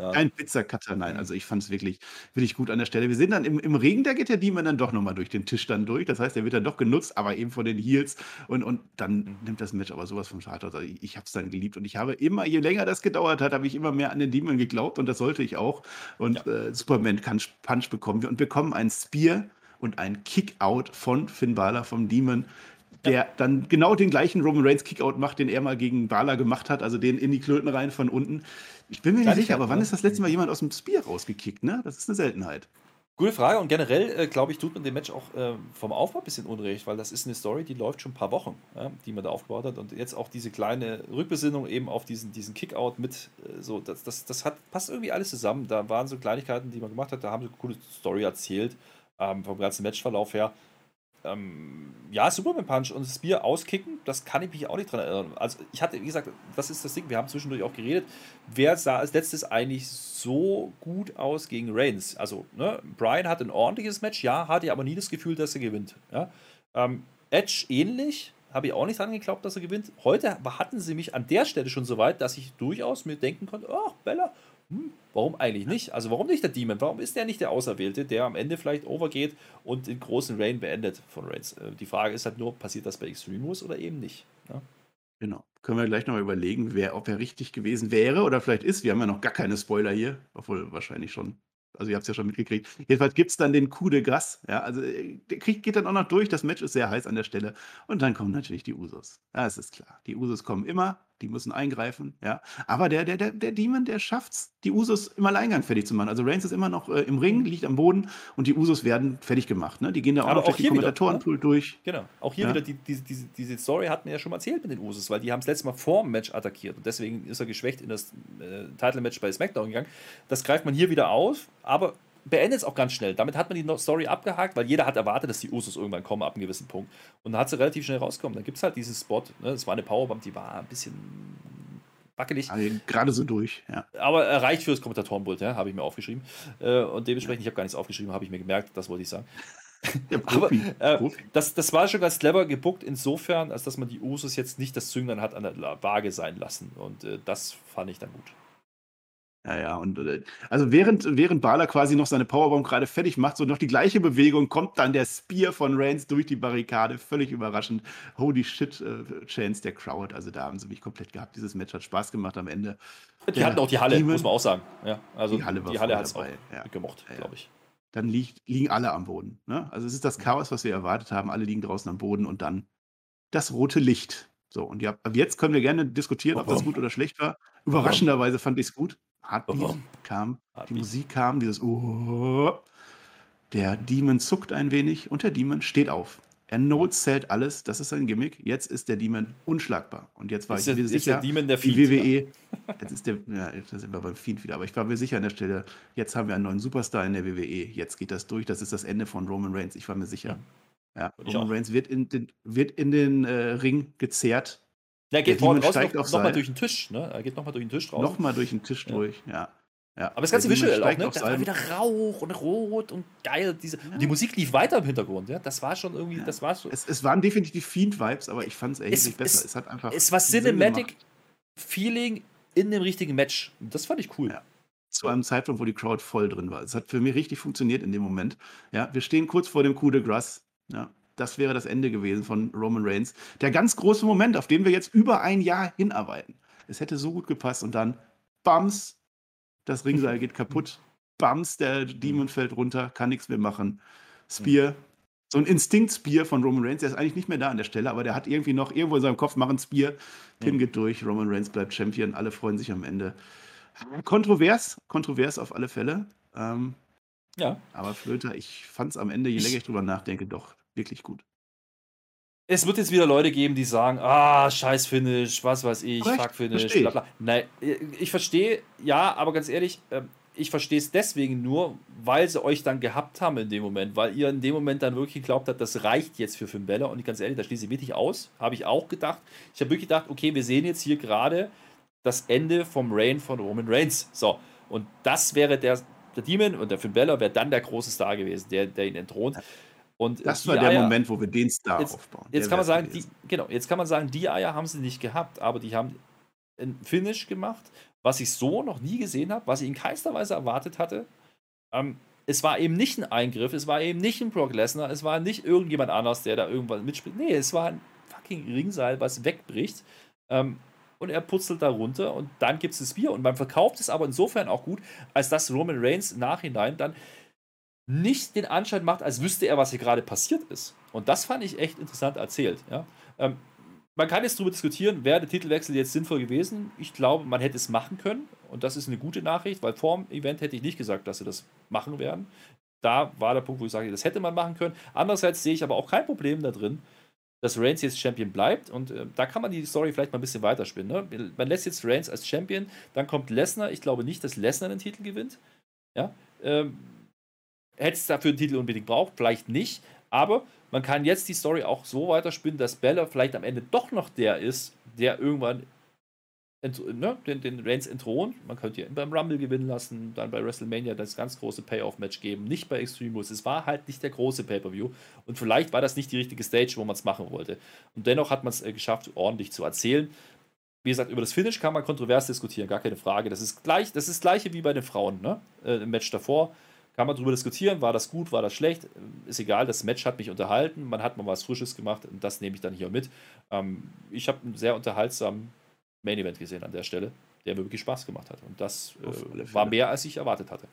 Ja. Kein Pizzacutter, nein. Also ich fand es wirklich, wirklich gut an der Stelle. Wir sehen dann im, im Ring, da geht der Demon dann doch nochmal durch den Tisch dann durch. Das heißt, der wird dann doch genutzt, aber eben von den Heels. Und, und dann mhm. nimmt das Match aber sowas vom Start aus. Also ich, ich habe es dann geliebt und ich habe immer, je länger das gedauert hat, habe ich immer mehr an den Demon geglaubt und das sollte ich auch. Und ja. äh, Superman kann Punch bekommen wir und bekommen ein Spear und ein Kickout von Finn Balor vom Demon, der ja. dann genau den gleichen Roman Reigns Kickout macht, den er mal gegen Balor gemacht hat, also den in die Klöten rein von unten. Ich bin mir nicht sicher, aber wann ist das letzte Mal jemand aus dem Spear rausgekickt? Ne? Das ist eine Seltenheit. Gute Frage und generell, äh, glaube ich, tut man dem Match auch äh, vom Aufbau ein bisschen unrecht, weil das ist eine Story, die läuft schon ein paar Wochen, ja, die man da aufgebaut hat und jetzt auch diese kleine Rückbesinnung eben auf diesen, diesen Kickout mit, äh, so, das, das, das hat, passt irgendwie alles zusammen. Da waren so Kleinigkeiten, die man gemacht hat, da haben sie eine coole Story erzählt, ähm, vom ganzen Matchverlauf her ähm, ja, Superman Punch und Bier auskicken, das kann ich mich auch nicht dran erinnern. Also ich hatte, wie gesagt, das ist das Ding, wir haben zwischendurch auch geredet, wer sah als letztes eigentlich so gut aus gegen Reigns? Also, ne, Brian hat ein ordentliches Match, ja, hatte aber nie das Gefühl, dass er gewinnt. Ja? Ähm, Edge ähnlich, habe ich auch nicht dran geglaubt, dass er gewinnt. Heute hatten sie mich an der Stelle schon so weit, dass ich durchaus mir denken konnte, ach, Bella, hm, warum eigentlich nicht? Also warum nicht der Demon? Warum ist der nicht der Auserwählte, der am Ende vielleicht overgeht und den großen Reign beendet von Reigns? Äh, die Frage ist halt nur, passiert das bei Extreme Rules oder eben nicht? Ja? Genau. Können wir gleich noch mal überlegen, wer, ob er richtig gewesen wäre oder vielleicht ist. Wir haben ja noch gar keine Spoiler hier, obwohl wahrscheinlich schon. Also ihr habt es ja schon mitgekriegt. Jedenfalls gibt es dann den Coup de Gras. Ja, also äh, der Krieg geht dann auch noch durch. Das Match ist sehr heiß an der Stelle. Und dann kommen natürlich die Usos. Ja, es ist klar. Die Usos kommen immer die müssen eingreifen, ja. Aber der, der, der, der Demon, der schafft es, die Usos im Alleingang fertig zu machen. Also Reigns ist immer noch äh, im Ring, liegt am Boden und die Usos werden fertig gemacht. Ne? Die gehen da auch noch durch die Kommentatorenpool ne? durch. Genau. Auch hier ja? wieder, die, die, diese, diese Story hat mir ja schon mal erzählt mit den Usos, weil die haben es letztes Mal vor dem Match attackiert und deswegen ist er geschwächt in das äh, Title-Match bei SmackDown gegangen. Das greift man hier wieder auf, aber beendet es auch ganz schnell. Damit hat man die Story abgehakt, weil jeder hat erwartet, dass die Usos irgendwann kommen ab einem gewissen Punkt. Und dann hat sie relativ schnell rauskommen. Dann gibt es halt diesen Spot. Ne? Das war eine Powerbomb, die war ein bisschen wackelig. Also gerade so durch, ja. Aber er reicht fürs Kommentatorenpult, ja, habe ich mir aufgeschrieben. Äh, und dementsprechend, ich habe gar nichts aufgeschrieben, habe ich mir gemerkt, das wollte ich sagen. *laughs* Aber äh, Das, das war schon ganz clever gebuckt, insofern, als dass man die Usos jetzt nicht das Zünglein hat an der Waage sein lassen. Und äh, das fand ich dann gut. Ja, ja, und äh, also während, während Balor quasi noch seine Powerbomb gerade fertig macht, so noch die gleiche Bewegung, kommt dann der Spear von Reigns durch die Barrikade, völlig überraschend. Holy shit, äh, Chance der Crowd, also da haben sie mich komplett gehabt. Dieses Match hat Spaß gemacht am Ende. Die hatten auch die Halle, Demon, muss man auch sagen. Ja, also die Halle, die Halle hat es auch ja. gemocht, ja, ja. glaube ich. Dann liegt, liegen alle am Boden. Ne? Also es ist das Chaos, was wir erwartet haben. Alle liegen draußen am Boden und dann das rote Licht. So, und ja, ab jetzt können wir gerne diskutieren, ob das gut oder schlecht war. Überraschenderweise fand ich es gut. Heartbeat kam, die Musik kam, dieses Oh. Der Demon zuckt ein wenig und der Demon steht auf. Er no-zählt alles, das ist sein Gimmick. Jetzt ist der Demon unschlagbar. Und jetzt war Ist ich mir ist sicher, der Demon der die Fiend, WWE, *laughs* jetzt ist der, ja, jetzt sind wir beim Fiend wieder, aber ich war mir sicher an der Stelle, jetzt haben wir einen neuen Superstar in der WWE, jetzt geht das durch, das ist das Ende von Roman Reigns, ich war mir sicher. Ja, Ich Roman. Reigns wird in den, wird in den äh, Ring gezerrt, Der geht vorne raus, steigt noch, noch mal durch den Tisch, ne? Er geht nochmal durch den Tisch raus. nochmal durch den Tisch Ja. durch, ja. ja. Aber das ganze Visual auch, ne? Das war wieder Rauch und Rot und geil. Diese, und die Musik lief weiter im Hintergrund, ja? Das war schon irgendwie, das war so. Es, es waren definitiv Fiend-Vibes, aber ich fand es erheblich Es- besser. es- Es, hat einfach. Es war Sinn Cinematic gemacht. Feeling in dem richtigen Match. Das fand ich cool. Ja. Zu einem Zeitpunkt, wo die Crowd voll drin war. Es hat für mich richtig funktioniert in dem Moment. Ja, wir stehen kurz vor dem Coup de Grace. Ja, das wäre das Ende gewesen von Roman Reigns. Der ganz große Moment, auf den wir jetzt über ein Jahr hinarbeiten. Es hätte so gut gepasst und dann Bams, das Ringseil geht kaputt. Bams, der Demon fällt runter, kann nichts mehr machen. Spear, so ein Instinkt-Spear von Roman Reigns, der ist eigentlich nicht mehr da an der Stelle, aber der hat irgendwie noch irgendwo in seinem Kopf machen Spear. Pin geht durch, Roman Reigns bleibt Champion, alle freuen sich am Ende. Kontrovers, kontrovers auf alle Fälle. Ähm, Ja. aber Flöter, ich fand es am Ende, je länger ich drüber nachdenke, doch wirklich gut. Es wird jetzt wieder Leute geben, die sagen, ah, scheiß Finish, was weiß ich, fuck Finish, bla ich. bla. Nein, ich verstehe, ja, aber ganz ehrlich, ähm, ich verstehe es deswegen nur, weil sie euch dann gehabt haben in dem Moment, weil ihr in dem Moment dann wirklich geglaubt habt, das reicht jetzt für Finn Balor und ganz ehrlich, da schließe ich wirklich aus, habe ich auch gedacht. Ich habe wirklich gedacht, okay, wir sehen jetzt hier gerade das Ende vom Reign von Roman Reigns. So, und das wäre der, der Demon und der Finn Balor wäre dann der große Star gewesen, der, der ihn entthront. Und Das war der Eier- Moment, wo wir den Star Jetzt- aufbauen. Jetzt Der kann man sagen, die, genau, jetzt kann man sagen, die Eier haben sie nicht gehabt, aber die haben ein Finish gemacht, was ich so noch nie gesehen habe, was ich in keinster Weise erwartet hatte. Ähm, es war eben nicht ein Eingriff, es war eben nicht ein Brock Lesnar, es war nicht irgendjemand anders, der da irgendwann mitspielt. Nee, es war ein fucking Ringseil, was wegbricht. Ähm, und er putzelt da runter und dann gibt es das Bier. Und man verkauft es aber insofern auch gut, als dass Roman Reigns im Nachhinein dann nicht den Anschein macht, als wüsste er, was hier gerade passiert ist. Und das fand ich echt interessant erzählt. Ja? Ähm, man kann jetzt darüber diskutieren, wäre der Titelwechsel jetzt sinnvoll gewesen. Ich glaube, man hätte es machen können. Und das ist eine gute Nachricht, weil vor dem Event hätte ich nicht gesagt, dass sie das machen werden. Da war der Punkt, wo ich sage, das hätte man machen können. Andererseits sehe ich aber auch kein Problem da drin, dass Reigns jetzt Champion bleibt. Und äh, da kann man die Story vielleicht mal ein bisschen weiterspinnen. Ne? Man lässt jetzt Reigns als Champion, dann kommt Lesnar. Ich glaube nicht, dass Lesnar den Titel gewinnt. Ja. Ähm, Hätte es dafür einen Titel unbedingt braucht, vielleicht nicht. Aber man kann jetzt die Story auch so weiterspinnen, dass Bella vielleicht am Ende doch noch der ist, der irgendwann ne, den, den Reigns entthront. Man könnte ihn beim Rumble gewinnen lassen, dann bei WrestleMania das ganz große Payoff-Match geben, nicht bei Extreme Rules. Es war halt nicht der große Pay-Per-View und vielleicht war das nicht die richtige Stage, wo man es machen wollte. Und dennoch hat man es äh, geschafft, ordentlich zu erzählen. Wie gesagt, über das Finish kann man kontrovers diskutieren, gar keine Frage. Das ist gleich, das ist gleiche wie bei den Frauen, ne? Äh, Im Match davor. Kann man darüber diskutieren, war das gut, war das schlecht, ist egal, das Match hat mich unterhalten, man hat mal was Frisches gemacht und das nehme ich dann hier mit. Ähm, ich habe einen sehr unterhaltsamen Main Event gesehen an der Stelle, der mir wirklich Spaß gemacht hat und das äh, war mehr, als ich erwartet hatte.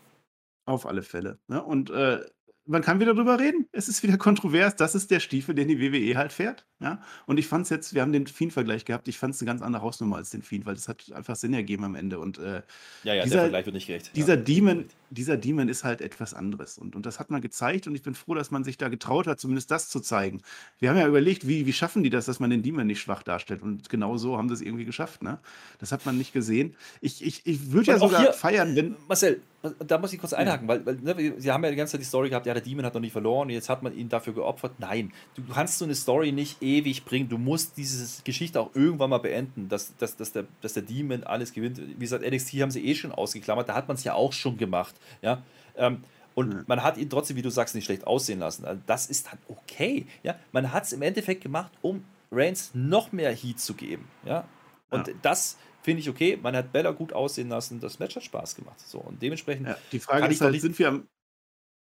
Auf alle Fälle. Ne? Und äh, man kann wieder drüber reden. Es ist wieder *laughs* kontrovers. Das ist der Stiefel, den die WWE halt fährt. Ja? Und ich fand es jetzt, wir haben den Fiend-Vergleich gehabt. Ich fand es eine ganz andere Hausnummer als den Fiend, weil es hat einfach Sinn ergeben am Ende. Und äh, Ja, ja, Dieser- der Vergleich wird nicht gerecht. dieser, ja. Demon, dieser Demon ist halt etwas anderes. Und, und das hat man gezeigt. Und ich bin froh, dass man sich da getraut hat, zumindest das zu zeigen. Wir haben ja überlegt, wie, wie schaffen die das, dass man den Demon nicht schwach darstellt. Und genau so haben sie es irgendwie geschafft. Ne? Das hat man nicht gesehen. Ich, ich, ich würde ja sogar hier- feiern, wenn. Marcel, da muss ich kurz einhaken, weil, weil ne, sie haben ja die ganze Zeit die Story gehabt, ja, der Demon hat noch nicht verloren und jetzt hat man ihn dafür geopfert. Nein, du kannst so eine Story nicht ewig bringen. Du musst diese Geschichte auch irgendwann mal beenden, dass, dass, dass, der, dass der Demon alles gewinnt. Wie gesagt, NXT haben sie eh schon ausgeklammert, da hat man es ja auch schon gemacht. Ja? Ähm, und Mhm. man hat ihn trotzdem, wie du sagst, nicht schlecht aussehen lassen. Also das ist dann okay. Ja? Man hat es im Endeffekt gemacht, um Reigns noch mehr Heat zu geben. Ja? Und Ja. das finde ich okay. Man hat Bella gut aussehen lassen, das Match hat Spaß gemacht. So, und dementsprechend. Ja, die Frage ist halt, sind wir am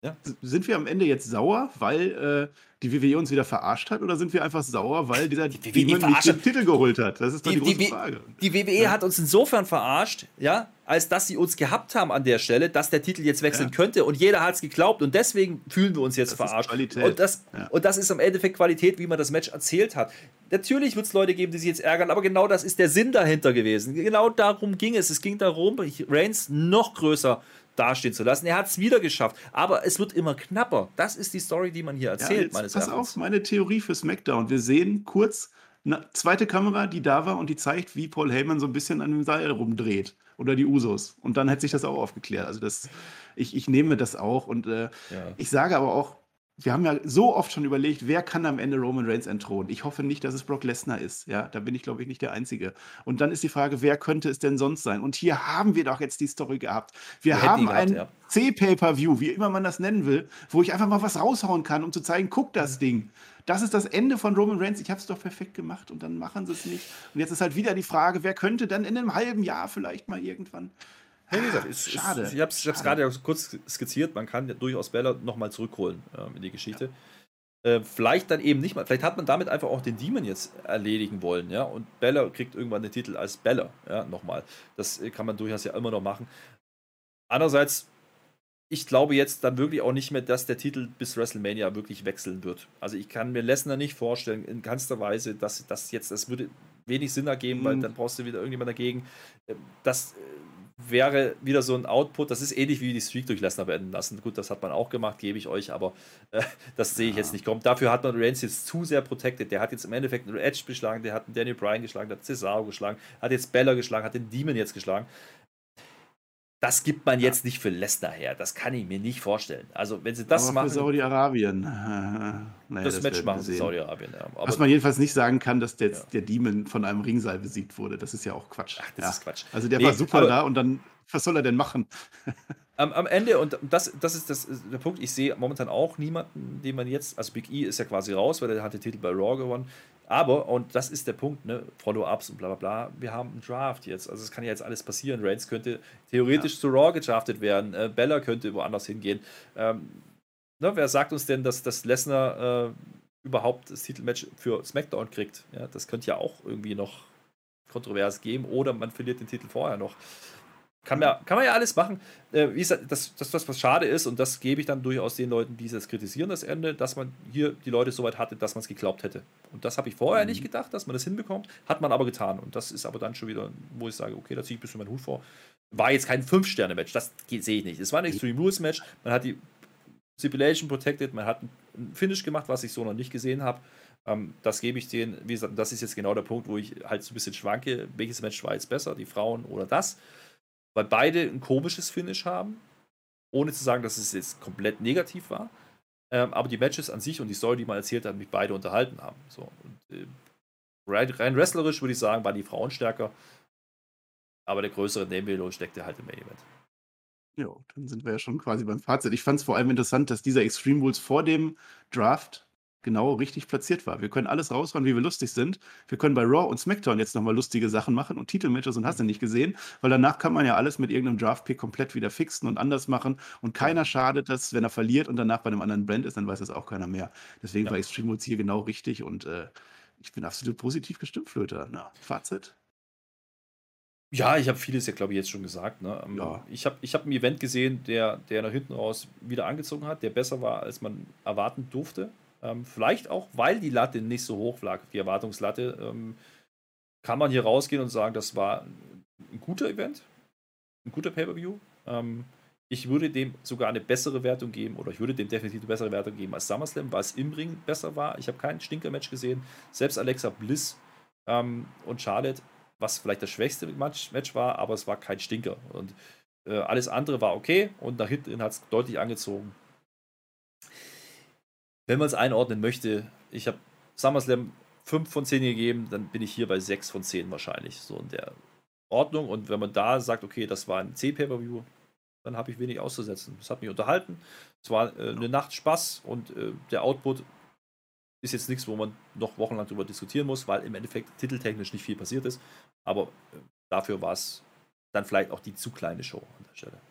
ja. Sind wir am Ende jetzt sauer, weil äh, die WWE uns wieder verarscht hat, oder sind wir einfach sauer, weil dieser die WWE nicht den Titel geholt hat? Das ist doch die, die große die, Frage. Die WWE ja. hat uns insofern verarscht, ja, als dass sie uns gehabt haben an der Stelle, dass der Titel jetzt wechseln ja. könnte und jeder hat es geglaubt und deswegen fühlen wir uns jetzt das verarscht. Und das, und das ist im Endeffekt Qualität, wie man das Match erzählt hat. Natürlich wird es Leute geben, die sich jetzt ärgern, aber genau das ist der Sinn dahinter gewesen. Genau darum ging es. Es ging darum, Reigns noch größer dastehen zu lassen. Er hat es wieder geschafft, aber es wird immer knapper. Das ist die Story, die man hier erzählt, ja, meines pass Erachtens. auf, meine Theorie für SmackDown. Wir sehen kurz eine zweite Kamera, die da war und die zeigt, wie Paul Heyman so ein bisschen an dem Seil rumdreht. Oder die Usos. Und dann hätte sich das auch aufgeklärt. Also das, ich, ich nehme das auch. Und äh, ja. ich sage aber auch, wir haben ja so oft schon überlegt, wer kann am Ende Roman Reigns entthronen. Ich hoffe nicht, dass es Brock Lesnar ist. Ja, da bin ich, glaube ich, nicht der Einzige. Und dann ist die Frage, wer könnte es denn sonst sein? Und hier haben wir doch jetzt die Story gehabt. Wir, wir haben ein ja. C-Pay-Per-View, wie immer man das nennen will, wo ich einfach mal was raushauen kann, um zu zeigen, guck das Ding. Das ist das Ende von Roman Reigns. Ich habe es doch perfekt gemacht und dann machen sie es nicht. Und jetzt ist halt wieder die Frage, wer könnte dann in einem halben Jahr vielleicht mal irgendwann ja, wie gesagt, ist, Schade. Ist, ich habe es gerade kurz skizziert, man kann durchaus Bella nochmal zurückholen ähm, in die Geschichte. Ja. Äh, vielleicht dann eben nicht mal, vielleicht hat man damit einfach auch den Demon jetzt erledigen wollen, ja, und Bella kriegt irgendwann den Titel als Bella, ja, nochmal. Das äh, kann man durchaus ja immer noch machen. Andererseits, ich glaube jetzt dann wirklich auch nicht mehr, dass der Titel bis WrestleMania wirklich wechseln wird. Also ich kann mir Lesnar nicht vorstellen, in keinster Weise, dass das jetzt, das würde wenig Sinn ergeben, mhm. weil dann brauchst du wieder irgendjemand dagegen. Ähm, das wäre wieder so ein Output, das ist ähnlich wie die Streak durch Lesnar beenden lassen. Gut, das hat man auch gemacht, gebe ich euch, aber äh, *laughs* das sehe ich ja. jetzt nicht kommen. Dafür hat man Reigns jetzt zu sehr protected. Der hat jetzt im Endeffekt einen Edge geschlagen, der hat einen Daniel Bryan geschlagen, der hat Cesaro geschlagen, hat jetzt Bella geschlagen, hat den Demon jetzt geschlagen. Das gibt man jetzt nicht für Lesnar her. Das kann ich mir nicht vorstellen. Also, wenn sie das aber machen. Für Saudi-Arabien. *laughs* naja, das, das, Match machen sie Saudi-Arabien. Ja. Was man jedenfalls nicht sagen kann, dass der, ja. der Demon von einem Ringseil besiegt wurde. Das ist ja auch Quatsch. Ach, das ja. ist Quatsch. Also, der nee, war super da und dann, was soll er denn machen? *laughs* am, am, Ende, und das, das ist das, der Punkt, ich sehe momentan auch niemanden, den man jetzt, also Big E ist ja quasi raus, weil er hat den Titel bei Raw gewonnen. Aber, und das ist der Punkt, ne, Follow-ups und bla bla bla, wir haben einen Draft jetzt. Also es kann ja jetzt alles passieren. Reigns könnte theoretisch ja. zu Raw gedraftet werden, äh, Bella könnte woanders hingehen. Ähm, ne, wer sagt uns denn, dass, dass Lesnar äh, überhaupt das Titelmatch für SmackDown kriegt? Ja, das könnte ja auch irgendwie noch kontrovers geben oder man verliert den Titel vorher noch. Kann man, kann man ja alles machen. Äh, wie gesagt, das, das, das, was schade ist, und das gebe ich dann durchaus den Leuten, die das kritisieren, das Ende, dass man hier die Leute so weit hatte, dass man es geglaubt hätte. Und das habe ich vorher mhm. nicht gedacht, dass man das hinbekommt. Hat man aber getan. Und das ist aber dann schon wieder, wo ich sage, okay, da ziehe ich ein bisschen meinen Hut vor. War jetzt kein Fünf-Sterne-Match, das sehe ich nicht. Es war ein Extreme Rules-Match. Man hat die Stipulation protected, man hat ein Finish gemacht, was ich so noch nicht gesehen habe. Ähm, das gebe ich denen, wie gesagt, das ist jetzt genau der Punkt, wo ich halt so ein bisschen schwanke. Welches Match war jetzt besser, die Frauen oder das? Weil beide ein komisches Finish haben, ohne zu sagen, dass es jetzt komplett negativ war. Ähm, aber die Matches an sich und die Story, die man erzählt hat, mich beide unterhalten haben. So. Und, äh, rein, rein, wrestlerisch würde ich sagen, waren die Frauen stärker. Aber der größere Name steckte halt im Main Event. Ja, dann sind wir ja schon quasi beim Fazit. Ich fand es vor allem interessant, dass dieser Extreme Rules vor dem Draft genau richtig platziert war. Wir können alles raushauen, wie wir lustig sind. Wir können bei Raw und SmackDown jetzt nochmal lustige Sachen machen und Titelmatches und hast du nicht gesehen, weil danach kann man ja alles mit irgendeinem Draft-Pick komplett wieder fixen und anders machen und keiner schadet das, wenn er verliert und danach bei einem anderen Brand ist, dann weiß das auch keiner mehr. Deswegen ja. war Extreme Rules hier genau richtig und äh, ich bin absolut positiv gestimmt, Flöter. Na, Fazit? Ja, ich habe vieles ja, glaube ich, jetzt schon gesagt. Ne? Ähm, ja. Ich habe ich hab ein Event gesehen, der, der nach hinten raus wieder angezogen hat, der besser war, als man erwarten durfte. Ähm, vielleicht auch, weil die Latte nicht so hoch lag, die Erwartungslatte, ähm, kann man hier rausgehen und sagen, das war ein guter Event, ein guter Pay-Per-View. Ähm, ich würde dem sogar eine bessere Wertung geben, oder ich würde dem definitiv eine bessere Wertung geben als SummerSlam, weil es im Ring besser war. Ich habe kein Stinker-Match gesehen. Selbst Alexa Bliss ähm, und Charlotte, was vielleicht das schwächste Match, Match war, aber es war kein Stinker. Und äh, alles andere war okay und nach hinten hat es deutlich angezogen wenn man es einordnen möchte, ich habe SummerSlam 5 von 10 gegeben, dann bin ich hier bei 6 von 10 wahrscheinlich. So in der Ordnung. Und wenn man da sagt, okay, das war ein C-Pay-Per-View, dann habe ich wenig auszusetzen. Es hat mich unterhalten. Es war äh, eine Nacht Spaß und äh, der Output ist jetzt nichts, wo man noch wochenlang darüber diskutieren muss, weil im Endeffekt titeltechnisch nicht viel passiert ist. Aber äh, dafür war es dann vielleicht auch die zu kleine Show an der Stelle.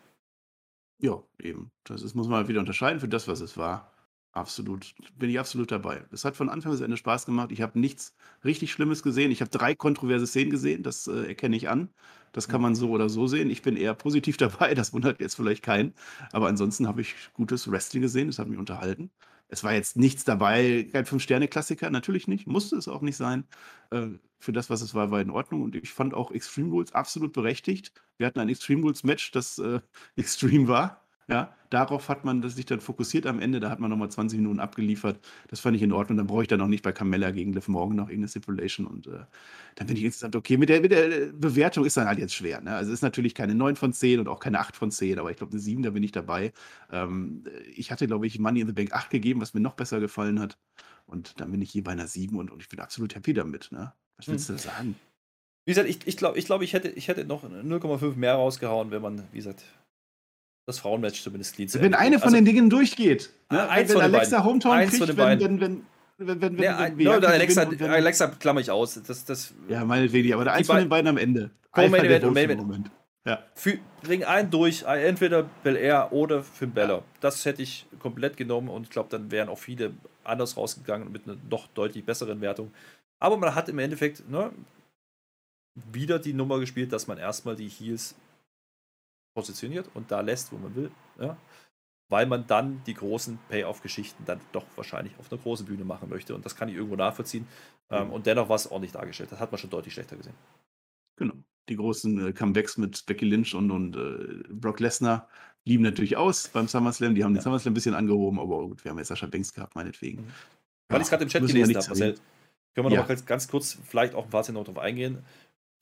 Ja, eben. Das ist, muss man halt wieder unterscheiden für das, was es war. Absolut, bin ich absolut dabei. Es hat von Anfang bis Ende Spaß gemacht. Ich habe nichts richtig Schlimmes gesehen. Ich habe drei kontroverse Szenen gesehen, das äh, erkenne ich an. Das kann man so oder so sehen. Ich bin eher positiv *laughs* dabei, das wundert jetzt vielleicht keinen. Aber ansonsten habe ich gutes Wrestling gesehen, das hat mich unterhalten. Es war jetzt nichts dabei, kein Fünf-Sterne-Klassiker, natürlich nicht, musste es auch nicht sein. Äh, für das, was es war, war in Ordnung. Und ich fand auch Extreme Rules absolut berechtigt. Wir hatten ein Extreme Rules-Match, das äh, *laughs* extrem war. Ja, darauf hat man sich dann fokussiert am Ende. Da hat man nochmal 20 Minuten abgeliefert. Das fand ich in Ordnung. Dann brauche ich dann auch nicht bei Carmella gegen Liv Morgan noch irgendeine Stipulation. Und äh, dann bin ich insgesamt okay. Mit der, mit der Bewertung ist dann halt jetzt schwer. Ne? Also es ist natürlich keine 9 von 10 und auch keine 8 von 10, aber ich glaube, eine 7, da bin ich dabei. Ähm, ich hatte, glaube ich, Money in the Bank 8 gegeben, was mir noch besser gefallen hat. Und dann bin ich hier bei einer 7 und, und ich bin absolut happy damit. Ne? Was willst hm. du sagen? Wie gesagt, ich, ich glaube, ich, glaub, ich, hätte, ich hätte noch 0,5 mehr rausgehauen, wenn man, wie gesagt, das Frauenmatch zumindest clean Wenn eine von also, den Dingen durchgeht. Ne? Wenn, wenn Alexa Hometown kriegt, wenn, wenn, wenn, wenn, wenn, wenn, ja, wenn, Alexa, wenn, Alexa klammer ich aus. Das, das, ja, meinetwegen, aber eins von den beiden am Ende. Main Event und Main Event. Ja. Für, bring einen durch, entweder Bel Air oder Finn Balor. Ja. Das hätte ich komplett genommen und ich glaube, dann wären auch viele anders rausgegangen mit einer doch deutlich besseren Wertung. Aber man hat im Endeffekt ne, wieder die Nummer gespielt, dass man erstmal die Heels positioniert und da lässt, wo man will. Ja? Weil man dann die großen Payoff-Geschichten dann doch wahrscheinlich auf einer großen Bühne machen möchte. Und das kann ich irgendwo nachvollziehen. Mhm. und dennoch war es ordentlich dargestellt. Das hat man schon deutlich schlechter gesehen. Genau. Die großen äh, Comebacks mit Becky Lynch und, und äh, Brock Lesnar blieben natürlich aus beim SummerSlam. Die haben ja. den SummerSlam ein bisschen angehoben, aber gut, wir haben jetzt Sascha Banks gehabt, meinetwegen. Mhm. Weil ja, ich es gerade im Chat gelesen habe, Marcel, können wir ja. noch mal ganz, kurz vielleicht auch ein paar noch drauf eingehen.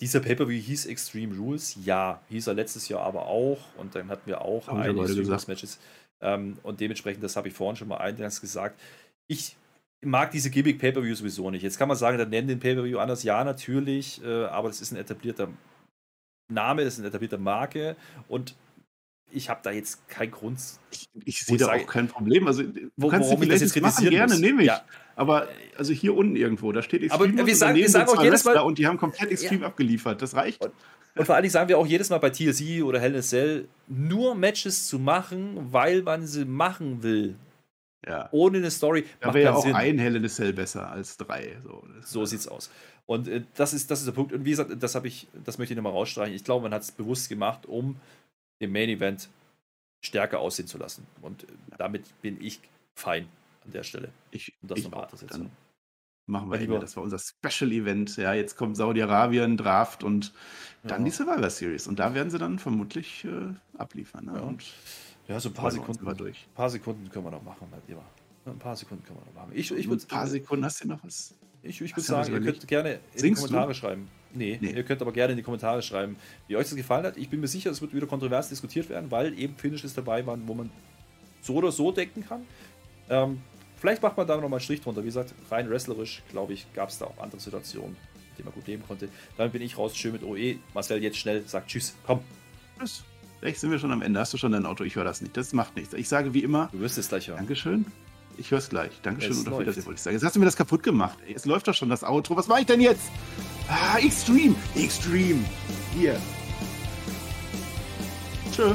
Dieser Pay-Per-View hieß Extreme Rules, ja, hieß er letztes Jahr aber auch. Und dann hatten wir auch Haben einige Extreme Rules Matches. Ähm, und dementsprechend, das habe ich vorhin schon mal eingangs gesagt, ich mag diese Gimmick Pay-Per-View sowieso nicht. Jetzt kann man sagen, dann nennen den Pay-Per-View anders, ja, natürlich, äh, aber das ist ein etablierter Name, das ist eine etablierte Marke. Und ich habe da jetzt keinen Grund. Ich, ich sehe da sage, auch kein Problem. Also, du wo, kannst warum ich das jetzt kritisieren machen, gerne, nehme ich. Ja. Aber also hier unten irgendwo, da steht Extreme Aber wir sagen, wir sagen auch jedes Mal und die haben komplett Extreme ja. abgeliefert. Das reicht. Und, und, vor allen Dingen sagen wir auch jedes Mal bei TLC oder Hell in a Cell, nur Matches zu machen, weil man sie machen will. Ja. Ohne eine Story. Da wäre ja auch Sinn. ein Hell in a Cell besser als drei. So, so sieht's aus. Und äh, das, ist, das ist der Punkt. Und wie gesagt, das ich, das möchte ich nochmal rausstreichen. Ich glaube, man hat es bewusst gemacht, um im Main Event stärker aussehen zu lassen. Und damit bin ich fein an der Stelle. Ich, um das ich auch, dann machen wir Ende. Das war unser Special Event. Ja, jetzt kommt Saudi-Arabien, Draft und dann ja. die Survivor Series. Und da werden sie dann vermutlich äh, abliefern. Ne? Ja. Und ja, so ein paar Sekunden. Ein paar Sekunden können wir noch machen, mein Lieber. Ein paar Sekunden können wir noch machen. Ich, ich ein paar Sekunden hast du noch was? Ich, ich würde sagen, ihr könnt gerne in die Kommentare du? schreiben. Nee, nee, ihr könnt aber gerne in die Kommentare schreiben, wie euch das gefallen hat. Ich bin mir sicher, es wird wieder kontrovers diskutiert werden, weil eben Finishes dabei waren, wo man so oder so denken kann. Ähm, vielleicht macht man da nochmal einen Strich drunter. Wie gesagt, rein wrestlerisch, glaube ich, gab es da auch andere Situationen, mit denen man gut leben konnte. Dann bin ich raus, schön mit OE. Marcel jetzt schnell sagt Tschüss, komm. Tschüss. Echt, sind wir schon am Ende? Hast du schon dein Auto? Ich höre das nicht. Das macht nichts. Ich sage wie immer. Du wirst es gleich hören. Dankeschön. Ich höre es gleich. Dankeschön es und auf Wiedersehen, wollte ich sagen. Jetzt hast du mir das kaputt gemacht. Jetzt läuft doch schon das Outro. Was mache ich denn jetzt? Ah, Extreme. Extreme. Hier. Tschö.